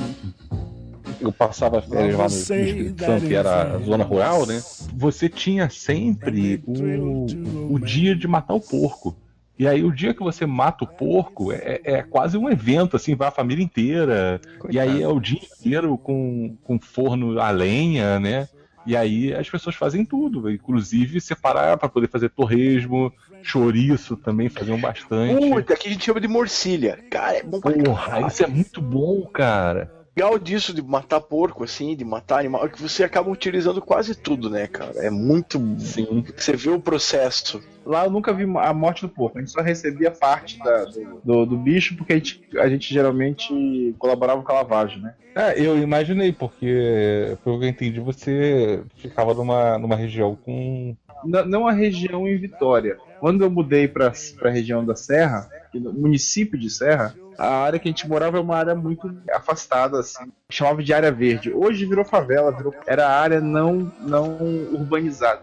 eu passava férias lá no Espírito Santo, que era a zona rural, né? Você tinha sempre o, o dia de matar o porco. E aí o dia que você mata o porco é, é quase um evento, assim, vai a família inteira. E aí é o dia inteiro com, com forno a lenha, né? E aí as pessoas fazem tudo, inclusive separar para poder fazer torresmo, chouriço também faziam bastante. Puta, aqui a gente chama de morcilha. Cara, é bom pra Porra, isso é muito bom, cara. legal disso de matar porco, assim, de matar animal, é que você acaba utilizando quase tudo, né, cara? É muito. Sim. Você vê o processo. Lá eu nunca vi a morte do porco, a gente só recebia parte da- do, do- do bicho porque a gente, a gente geralmente colaborava com a lavagem, né? É, eu imaginei, porque, pelo que eu entendi, você ficava numa, numa região com. N- não a região em Vitória. Quando eu mudei para a região da Serra, no município de Serra, a área que a gente morava é uma área muito afastada, assim, chamava de área verde. Hoje virou favela, virou, era área não, não urbanizada,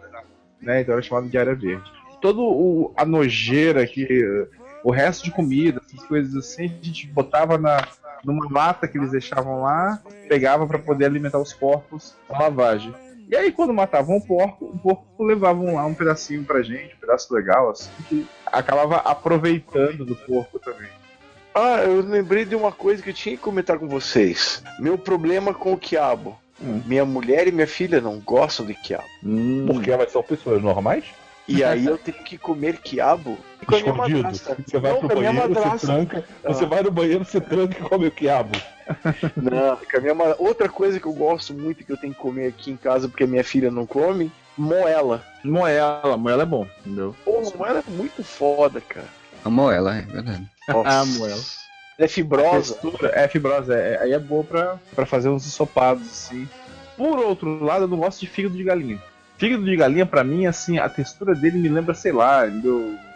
né? Então era chamada de área verde. Todo o, a nojeira que o resto de comida, essas coisas assim, a gente botava na numa lata que eles deixavam lá, pegava para poder alimentar os porcos com lavagem. E aí, quando matavam o porco, o porco levavam lá um pedacinho pra gente, um pedaço legal, assim, que acabava aproveitando do porco também. Ah, eu lembrei de uma coisa que eu tinha que comentar com vocês. Meu problema com o quiabo. Minha mulher e minha filha não gostam de quiabo. Porque elas são pessoas normais? E aí eu tenho que comer quiabo com a minha madrasta. Você vai Não, pro a banheiro, você tranca. Ah. Você vai no banheiro, você tranca e come o quiabo. Não, com a minha outra coisa que eu gosto muito que eu tenho que comer aqui em casa porque a minha filha não come, moela. Moela, moela é bom, entendeu? Pô, moela é muito foda, cara. Amo ela, é verdade. Ah, moela. É fibrosa. Textura, é fibrosa, é, aí é boa pra, pra fazer uns ensopados, assim. Por outro lado, eu não gosto de fígado de galinha. Fígado de galinha, pra mim, assim, a textura dele me lembra, sei lá,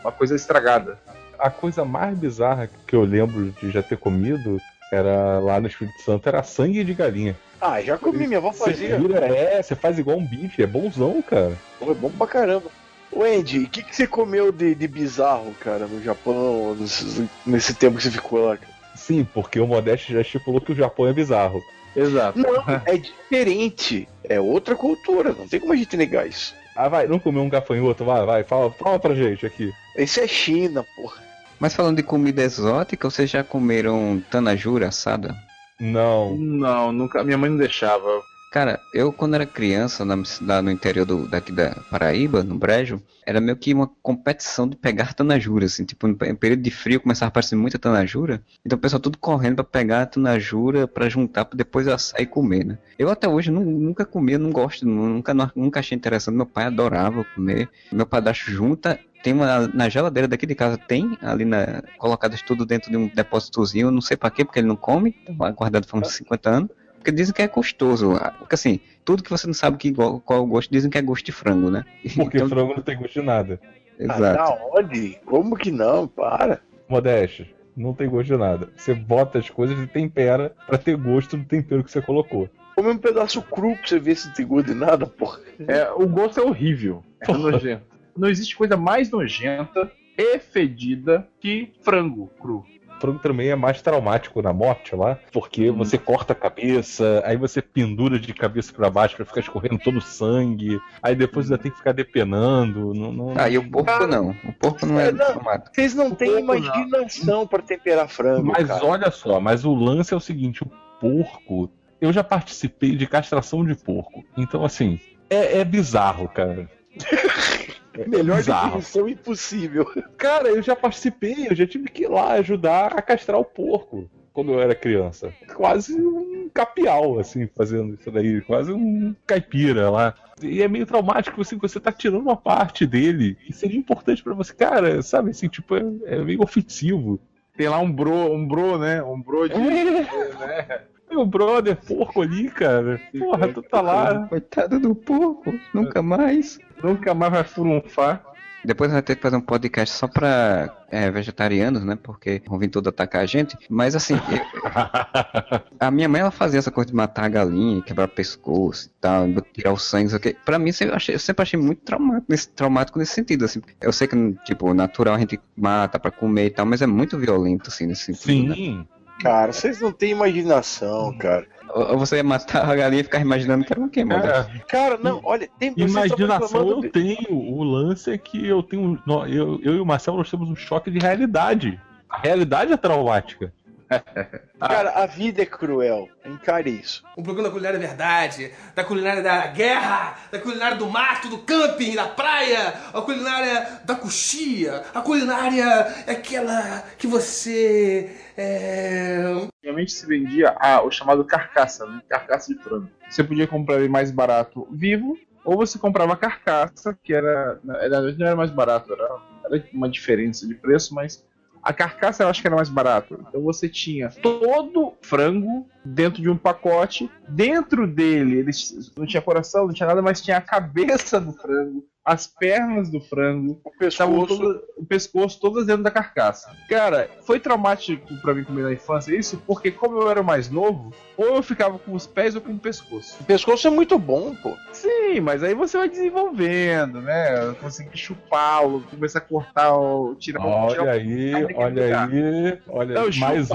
uma coisa estragada. A coisa mais bizarra que eu lembro de já ter comido era lá no Espírito Santo, era sangue de galinha. Ah, já comi, minha avó fazia. vira, é, você faz igual um bife, é bonzão, cara. Pô, é bom pra caramba. Ô Andy, o que, que você comeu de, de bizarro, cara, no Japão, nesse, nesse tempo que você ficou lá? cara? Sim, porque o Modeste já estipulou que o Japão é bizarro. Exato. Não, é diferente. É outra cultura, não tem como a gente negar isso. Ah, vai, não comeu um gafanhoto, vai, vai, fala, fala pra gente aqui. Isso é China, porra. Mas falando de comida exótica, vocês já comeram tanajura assada? Não. Não, nunca. Minha mãe não deixava. Cara, eu quando era criança, na, lá no interior do, daqui da Paraíba, no Brejo, era meio que uma competição de pegar tanajura, assim, tipo, pe- período de frio começava a aparecer muita tanajura, então o pessoal tudo correndo pra pegar a tanajura pra juntar pra depois assar e comer, né? Eu até hoje nu- nunca comi, não gosto, nunca, nunca achei interessante, meu pai adorava comer, meu padrasto junta tem uma na geladeira daqui de casa tem ali na colocadas tudo dentro de um depósitozinho, não sei pra quê, porque ele não come, tá guardado faz uns 50 anos. Porque dizem que é gostoso. Porque assim, tudo que você não sabe que, qual, é o gosto, dizem que é gosto de frango, né? Porque frango não tem gosto de nada. Ah, Exato. da onde? Como que não? Para. Modeste, não tem gosto de nada. Você bota as coisas e tempera pra ter gosto do tempero que você colocou. Come um pedaço cru pra você ver se tem gosto de nada, porra. É, o gosto é horrível. É nojento. Não existe coisa mais nojenta e fedida que frango cru. Frango também é mais traumático na morte lá, porque Hum. você corta a cabeça, aí você pendura de cabeça pra baixo pra ficar escorrendo todo o sangue, aí depois ainda tem que ficar depenando. Não, não... Ah, e o porco não. O porco não é, É, não. tomado. Vocês não têm imaginação pra temperar frango, Mas cara. olha só, mas o lance é o seguinte: o porco. Eu já participei de castração de porco. Então, assim, é, é bizarro, cara. Melhor bizarro. definição impossível. Cara, eu já participei, eu já tive que ir lá ajudar a castrar o porco quando eu era criança. Quase um capial, assim, fazendo isso daí. Quase um caipira lá. E é meio traumático, assim, você tá tirando uma parte dele que seria importante pra você. Cara, sabe, assim, tipo, é, é meio ofensivo. Tem lá um bro, um bro, né? Um bro de. É. Meu brother, porco ali, cara. Porra, tu tá lá. Coitado do porco, nunca mais. Nunca mais vai furunfar. Depois vai ter que fazer um podcast só pra é, vegetarianos, né? Porque vão vir tudo atacar a gente. Mas assim, eu- a minha mãe ela fazia essa coisa de matar a galinha, quebrar o pescoço e tal, tirar o sangue, isso aqui. Pra mim, eu, sempre achei- eu sempre achei muito traumático nesse, traumático nesse sentido, assim. Eu sei que, tipo, natural a gente mata pra comer e tal, mas é muito violento, assim, nesse sentido. né? Cara, vocês não têm imaginação, cara. Ou você ia matar a galinha e ficar imaginando que era quê, mano? Cara, Cara, não, olha, tem estavam imaginação eu tenho. O lance é que eu tenho. Eu, eu e o Marcelo nós temos um choque de realidade. A realidade é traumática. Cara, a vida é cruel. Encare isso. Um programa da culinária verdade, da culinária da guerra, da culinária do mato, do camping, da praia, a culinária da coxia, a culinária é aquela que você. É... Antigamente se vendia a- o chamado carcaça, né? Carcaça de frango. Você podia comprar ele mais barato vivo, ou você comprava a carcaça, que era. Na verdade não era mais barato, era, era uma diferença de preço, mas a carcaça eu acho que era mais barato. Então você tinha todo frango dentro de um pacote. Dentro dele, ele não tinha coração, não tinha nada, mas tinha a cabeça do frango, as pernas do frango, o pescoço, todo, o pescoço todas dentro da carcaça. Cara, foi traumático pra mim comer na infância isso, porque como eu era mais novo, ou eu ficava com os pés ou com o pescoço. O pescoço é muito bom, pô. Sim, mas aí você vai desenvolvendo, né? Conseguir chupá-lo, começar a cortar, o- tirar o Olha tirar o- aí, olha aí, olha aí, mais um.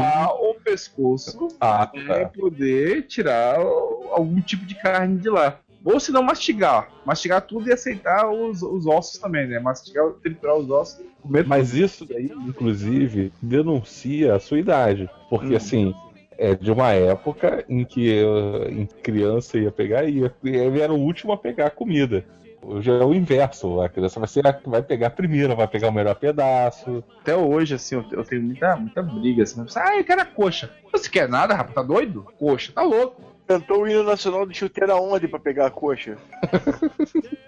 Pescoço Ah, pra tá. poder tirar algum tipo de carne de lá. Ou se não mastigar. Mastigar tudo e aceitar os, os ossos também, né? Mastigar, triturar os ossos. Mas isso daí, inclusive, denuncia a sua idade. Porque, Hum. assim, é de uma época em que eu, em criança ia pegar e era o último a pegar a comida. Hoje é o inverso. A criança vai, ser a que vai pegar a primeira, vai pegar o melhor pedaço. Até hoje, assim, eu, eu tenho muita, muita briga. Assim, ah, eu quero a coxa. Você quer nada, rapaz? Tá doido? Coxa, tá louco. Cantou o hino nacional de chuteira onde pra pegar a coxa?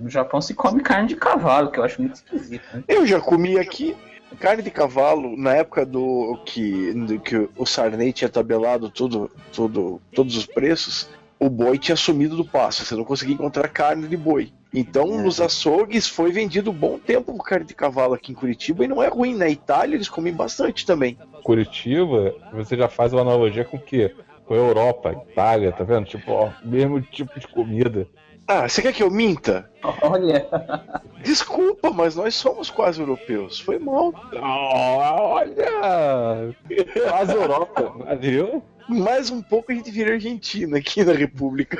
No Japão se come carne de cavalo, que eu acho muito esquisito. Né? Eu já comi aqui carne de cavalo na época do que, do que o Sarney tinha tabelado tudo, tudo, todos os preços. O boi tinha sumido do passo, você não conseguia encontrar carne de boi. Então, nos açougues foi vendido bom tempo carne de cavalo aqui em Curitiba e não é ruim. Na Itália eles comem bastante também. Curitiba, você já faz uma analogia com o quê? Com a Europa, Itália, tá vendo? Tipo, ó, mesmo tipo de comida. Ah, você quer que eu minta? Olha. Desculpa, mas nós somos quase europeus. Foi mal. olha! Quase Europa, valeu? Mais um pouco a gente vira Argentina aqui na República.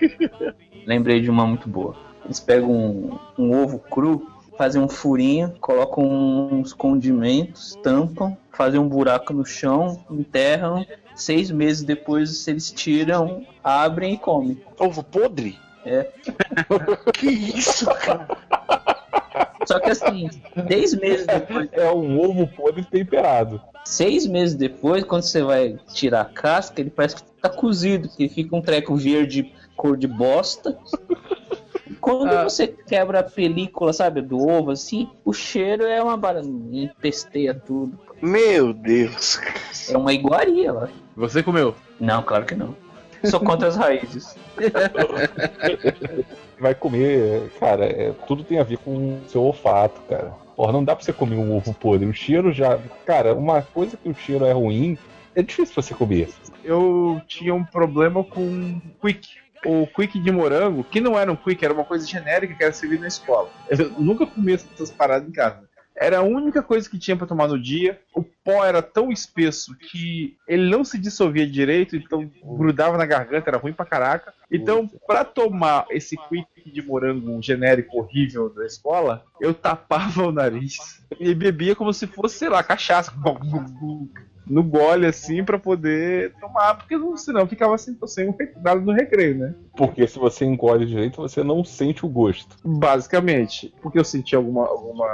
Lembrei de uma muito boa. Eles pegam um, um ovo cru, fazem um furinho, colocam uns condimentos, tampam, fazem um buraco no chão, enterram. Seis meses depois eles tiram, abrem e comem. Ovo podre? É. que isso, cara? Só que assim, seis meses depois. É um ovo podre temperado. Seis meses depois, quando você vai tirar a casca, ele parece que tá cozido, porque fica um treco verde cor de bosta. Quando Ah. você quebra a película, sabe, do ovo assim, o cheiro é uma barata, empesteia tudo. Meu Deus. É uma iguaria lá. Você comeu? Não, claro que não. Sou contra as raízes. Vai comer, cara, é, tudo tem a ver com o seu olfato, cara. Porra, não dá pra você comer um ovo podre. O cheiro já. Cara, uma coisa que o cheiro é ruim, é difícil você comer. Eu tinha um problema com quick. O quick de morango, que não era um quick, era uma coisa genérica que era servida na escola. Eu nunca comi essas paradas em casa. Era a única coisa que tinha pra tomar no dia. O pó era tão espesso que ele não se dissolvia direito, então grudava na garganta, era ruim pra caraca. Então, pra tomar esse quick de morango genérico horrível da escola, eu tapava o nariz e bebia como se fosse, sei lá, cachaça. No gole assim pra poder tomar, porque não- senão ficava sem, sem um nada no recreio, né? Porque se você engole direito, você não sente o gosto. Basicamente. Porque eu senti alguma, alguma,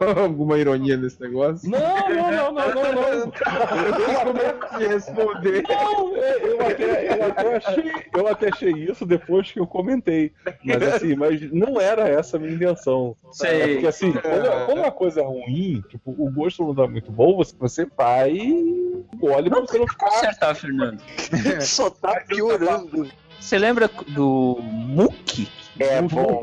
alguma ironia nesse negócio. Não, não, não, não, não, não. Eu ia responder. Não, eu até, eu, até achei, eu até achei isso depois que eu comentei. Mas assim, mas não era essa a minha intenção. Sei. É porque assim, quando, quando uma coisa é ruim, tipo, o gosto não tá muito bom, você, você vai você não ficar. Consertar, Fernando. Só tá piorando. Você lembra do Muki? É bom.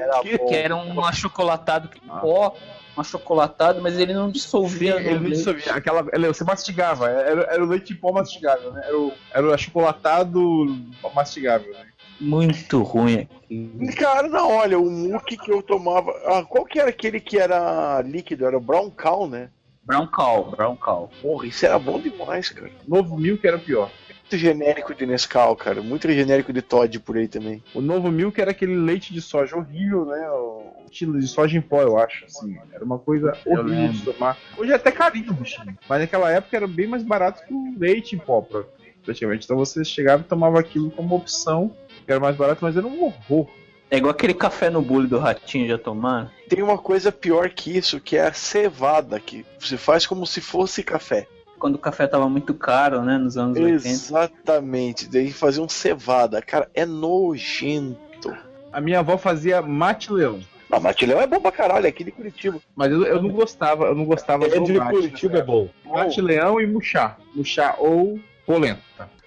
Era Que era um achocolatado pó, um achocolatado, mas ele não dissolvia. Ele no não dissolvia. Aquela, ele- você mastigava. Era, era o leite em pó mastigável, né? Era o, era o achocolatado mastigável, né? Muito ruim. Cara, não, olha, o muque que eu tomava. Ah, qual que era aquele que era líquido? Era o Brown Cow, né? Brown Cow, Brown Cow. Porra, isso era bom demais, cara. Novo Milk era pior. muito genérico de Nescau, cara. Muito genérico de Todd por aí também. O novo Milk era aquele leite de soja horrível, né? O estilo de soja em pó, eu acho. Assim, era uma coisa horrível de tomar. Hoje é até carinho bichinho. Mas naquela época era bem mais barato que o leite em pó, pra- praticamente. Então você chegava e tomava aquilo como opção, que era mais barato, mas era um horror. É igual aquele café no bule do ratinho já tomaram. Tem uma coisa pior que isso, que é a cevada, que você faz como se fosse café. Quando o café tava muito caro, né? Nos anos 80. Exatamente. Daí faziam cevada. Cara, é nojento. A minha avó fazia mate leão. Não, mate leão é bom pra caralho, é aqui de Curitiba. Mas eu, eu não gostava, eu não gostava É do de mate, Curitiba né? é bom. Mate leão e muxá. Muxá ou polenta.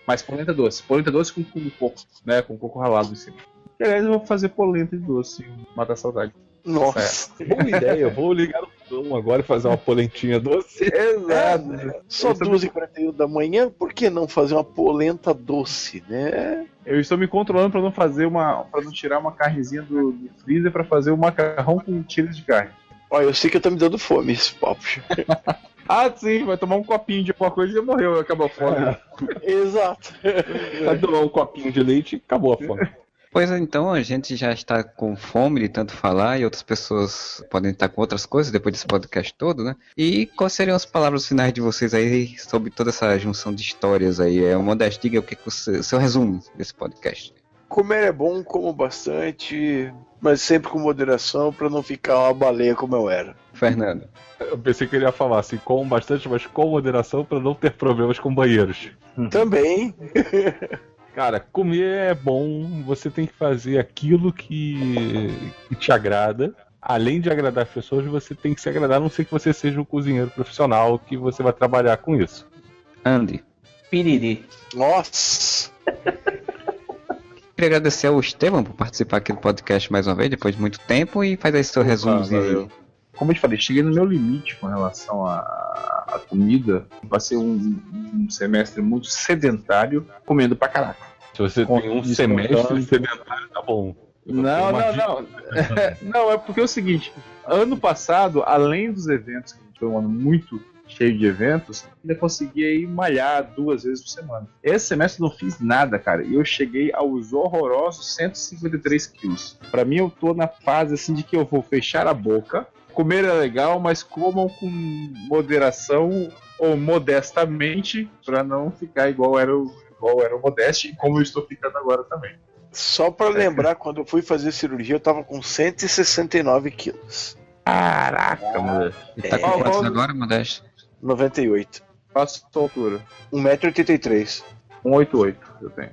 Mas polenta doce. Polenta doce com, com coco, né? Com coco ralado em cima. Aliás, eu vou fazer polenta de doce, matar a saudade. Nossa. Boa ideia, vou ligar o fogão agora e fazer uma polentinha doce. Exato. Só 12h41 da manhã, por que não fazer uma polenta doce, né? Eu estou me controlando para não fazer uma, para não tirar uma carnezinha do, do freezer para fazer um macarrão com tiras de carne. Olha, eu sei que tá me dando fome esse papo. Ah, sim, vai tomar um copinho de alguma coisa e já morreu, acabou a fome. Exato. Vai tomar um copinho de leite e acabou a fome. Pois é, então a gente já está com fome de tanto falar e outras pessoas podem estar com outras coisas depois desse podcast todo, né? E quais seriam as palavras finais de vocês aí sobre toda essa junção de histórias aí? É o Modesto, diga o que é o seu, seu resumo desse podcast. Comer é bom, como bastante, mas sempre com moderação pra não ficar uma baleia como eu era. Fernando. Eu pensei que ele ia falar assim, com bastante, mas com moderação pra não ter problemas com banheiros. Também. Cara, comer é bom, você tem que fazer aquilo que, que te agrada. Além de agradar as pessoas, você tem que se agradar, a não ser que você seja um cozinheiro profissional que você vai trabalhar com isso. Andy. Piriri. Nossa! Queria agradecer ao Estevam por participar aqui do podcast mais uma vez, depois de muito tempo, e faz aí seu resumozinho. Como eu te falei, cheguei no meu limite com relação à, à comida. Passei um, um semestre muito sedentário, comendo pra caraca. Se você tem um semestre sedentário, tá bom. Não, não, não. não, é porque é o seguinte: ano passado, além dos eventos, que a foi um ano muito cheio de eventos, ainda consegui aí malhar duas vezes por semana. Esse semestre eu não fiz nada, cara, e eu cheguei aos horrorosos 153 quilos. Pra mim, eu tô na fase assim de que eu vou fechar a boca, comer é legal, mas comam com moderação ou modestamente, pra não ficar igual era o, igual era o Modeste, e como eu estou ficando agora também. Só pra lembrar, quando eu fui fazer cirurgia, eu tava com 169 quilos. Caraca, moleque. E tá com É. quantos agora, Modesto? 98. Faço a sua altura. 1,83m. 188 eu tenho.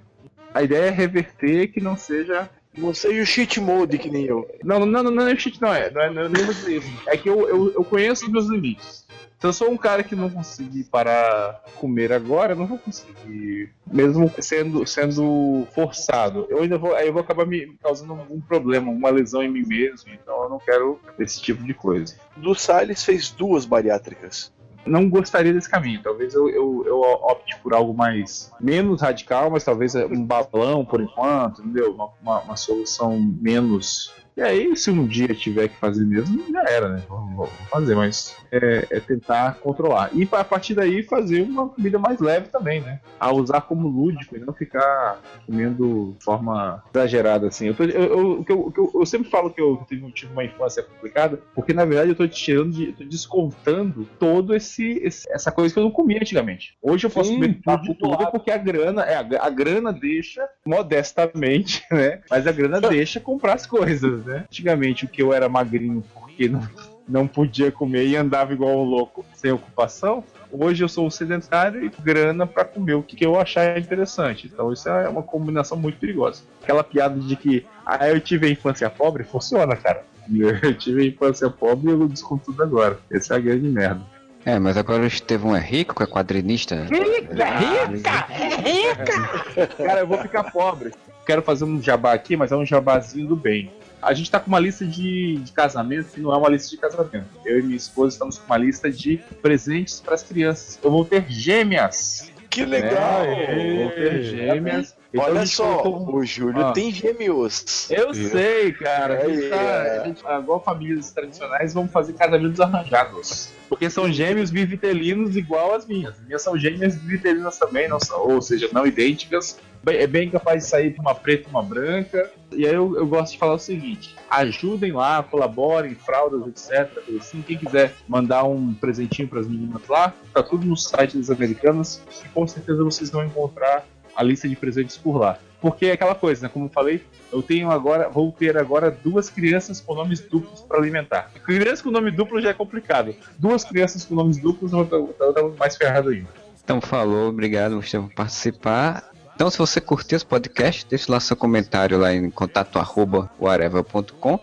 A ideia é reverter que não seja. Não seja o cheat mode que nem eu. Não, não, não, não é cheat, não é. Não é, não é nem muito isso. É que eu, eu, eu conheço os meus limites. Se eu sou um cara que não conseguir parar comer agora, eu não vou conseguir. Mesmo sendo, sendo forçado. Eu ainda vou. Aí eu vou acabar me causando um problema, uma lesão em mim mesmo. Então eu não quero esse tipo de coisa. Do Salles fez duas bariátricas. Não gostaria desse caminho. Talvez eu, eu, eu opte por algo mais menos radical, mas talvez um balão por enquanto, entendeu? Uma, uma, uma solução menos. E aí, se um dia tiver que fazer mesmo, já era, né? Vamos, fazer, mas é, é tentar controlar. E a partir daí fazer uma comida mais leve também, né? A usar como lúdico e não ficar comendo de forma exagerada, assim. Eu, tô- eu, eu, eu, eu- sempre falo que eu tive, tive uma infância complicada, porque na verdade eu tô tirando de, tô descontando todo esse, esse- essa coisa que eu não comia antigamente. Hoje eu posso Sim, comer tá tudo de tudo porque a grana, é, a, a grana deixa modestamente, né? Mas a grana deixa comprar as coisas, né? Antigamente o que eu era magrinho porque não, não podia comer e andava igual um louco sem ocupação. Hoje eu sou um sedentário e grana pra comer o que eu achar interessante. Então isso é uma combinação muito perigosa. Aquela piada de que ah, eu tive a infância pobre, funciona, cara. Eu tive a infância pobre e eu desconto tudo agora. Essa é a grande merda. É, mas agora o Estevão é rico, que é quadrinista. Rica! Rica! Cara, eu vou ficar pobre. Quero fazer um jabá aqui, mas é um jabazinho do bem. A gente tá com uma lista de, de casamento que não é uma lista de casamento. Eu e minha esposa estamos com uma lista de presentes para as crianças. Eu vou ter gêmeas. que legal! É, vão ter gêmeas. Então Olha só, colocou- o Júlio Ah. tem gêmeos. Eu Viu? sei, cara. A gente Aí, tá, é. a gente, igual famílias tradicionais, vamos fazer casamentos arranjados. Porque são gêmeos bivitelinos igual as minhas. As minhas são gêmeas bivitelinas também, não são, ou seja, não idênticas. É bem capaz de sair uma preta e uma branca. E aí eu, eu gosto de falar o seguinte: ajudem lá, colaborem, fraldas, etc. Assim, quem quiser mandar um presentinho para as meninas lá, tá tudo no site das americanas. E com certeza vocês vão encontrar a lista de presentes por lá. Porque é aquela coisa, né? Como eu falei, eu tenho agora, vou ter agora duas crianças com nomes duplos para alimentar. Criança com nome duplo já é complicado. Duas crianças com nomes duplos eu tô, eu tô mais ferrado ainda. Então falou, obrigado você por participar. Então se você curtiu esse podcast, deixe lá seu comentário lá em contato arroba.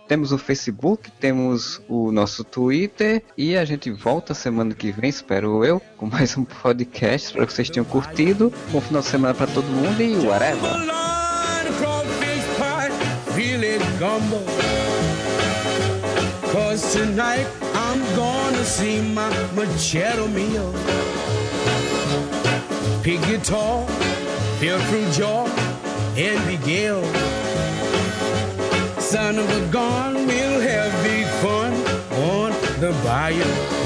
Temos o Facebook, temos o nosso Twitter e a gente volta semana que vem, espero eu, com mais um podcast. Espero que vocês tenham curtido. Bom final de semana para todo mundo e whatever. Hail through Joy and the. Son of a gun, we'll have big fun on the bayou.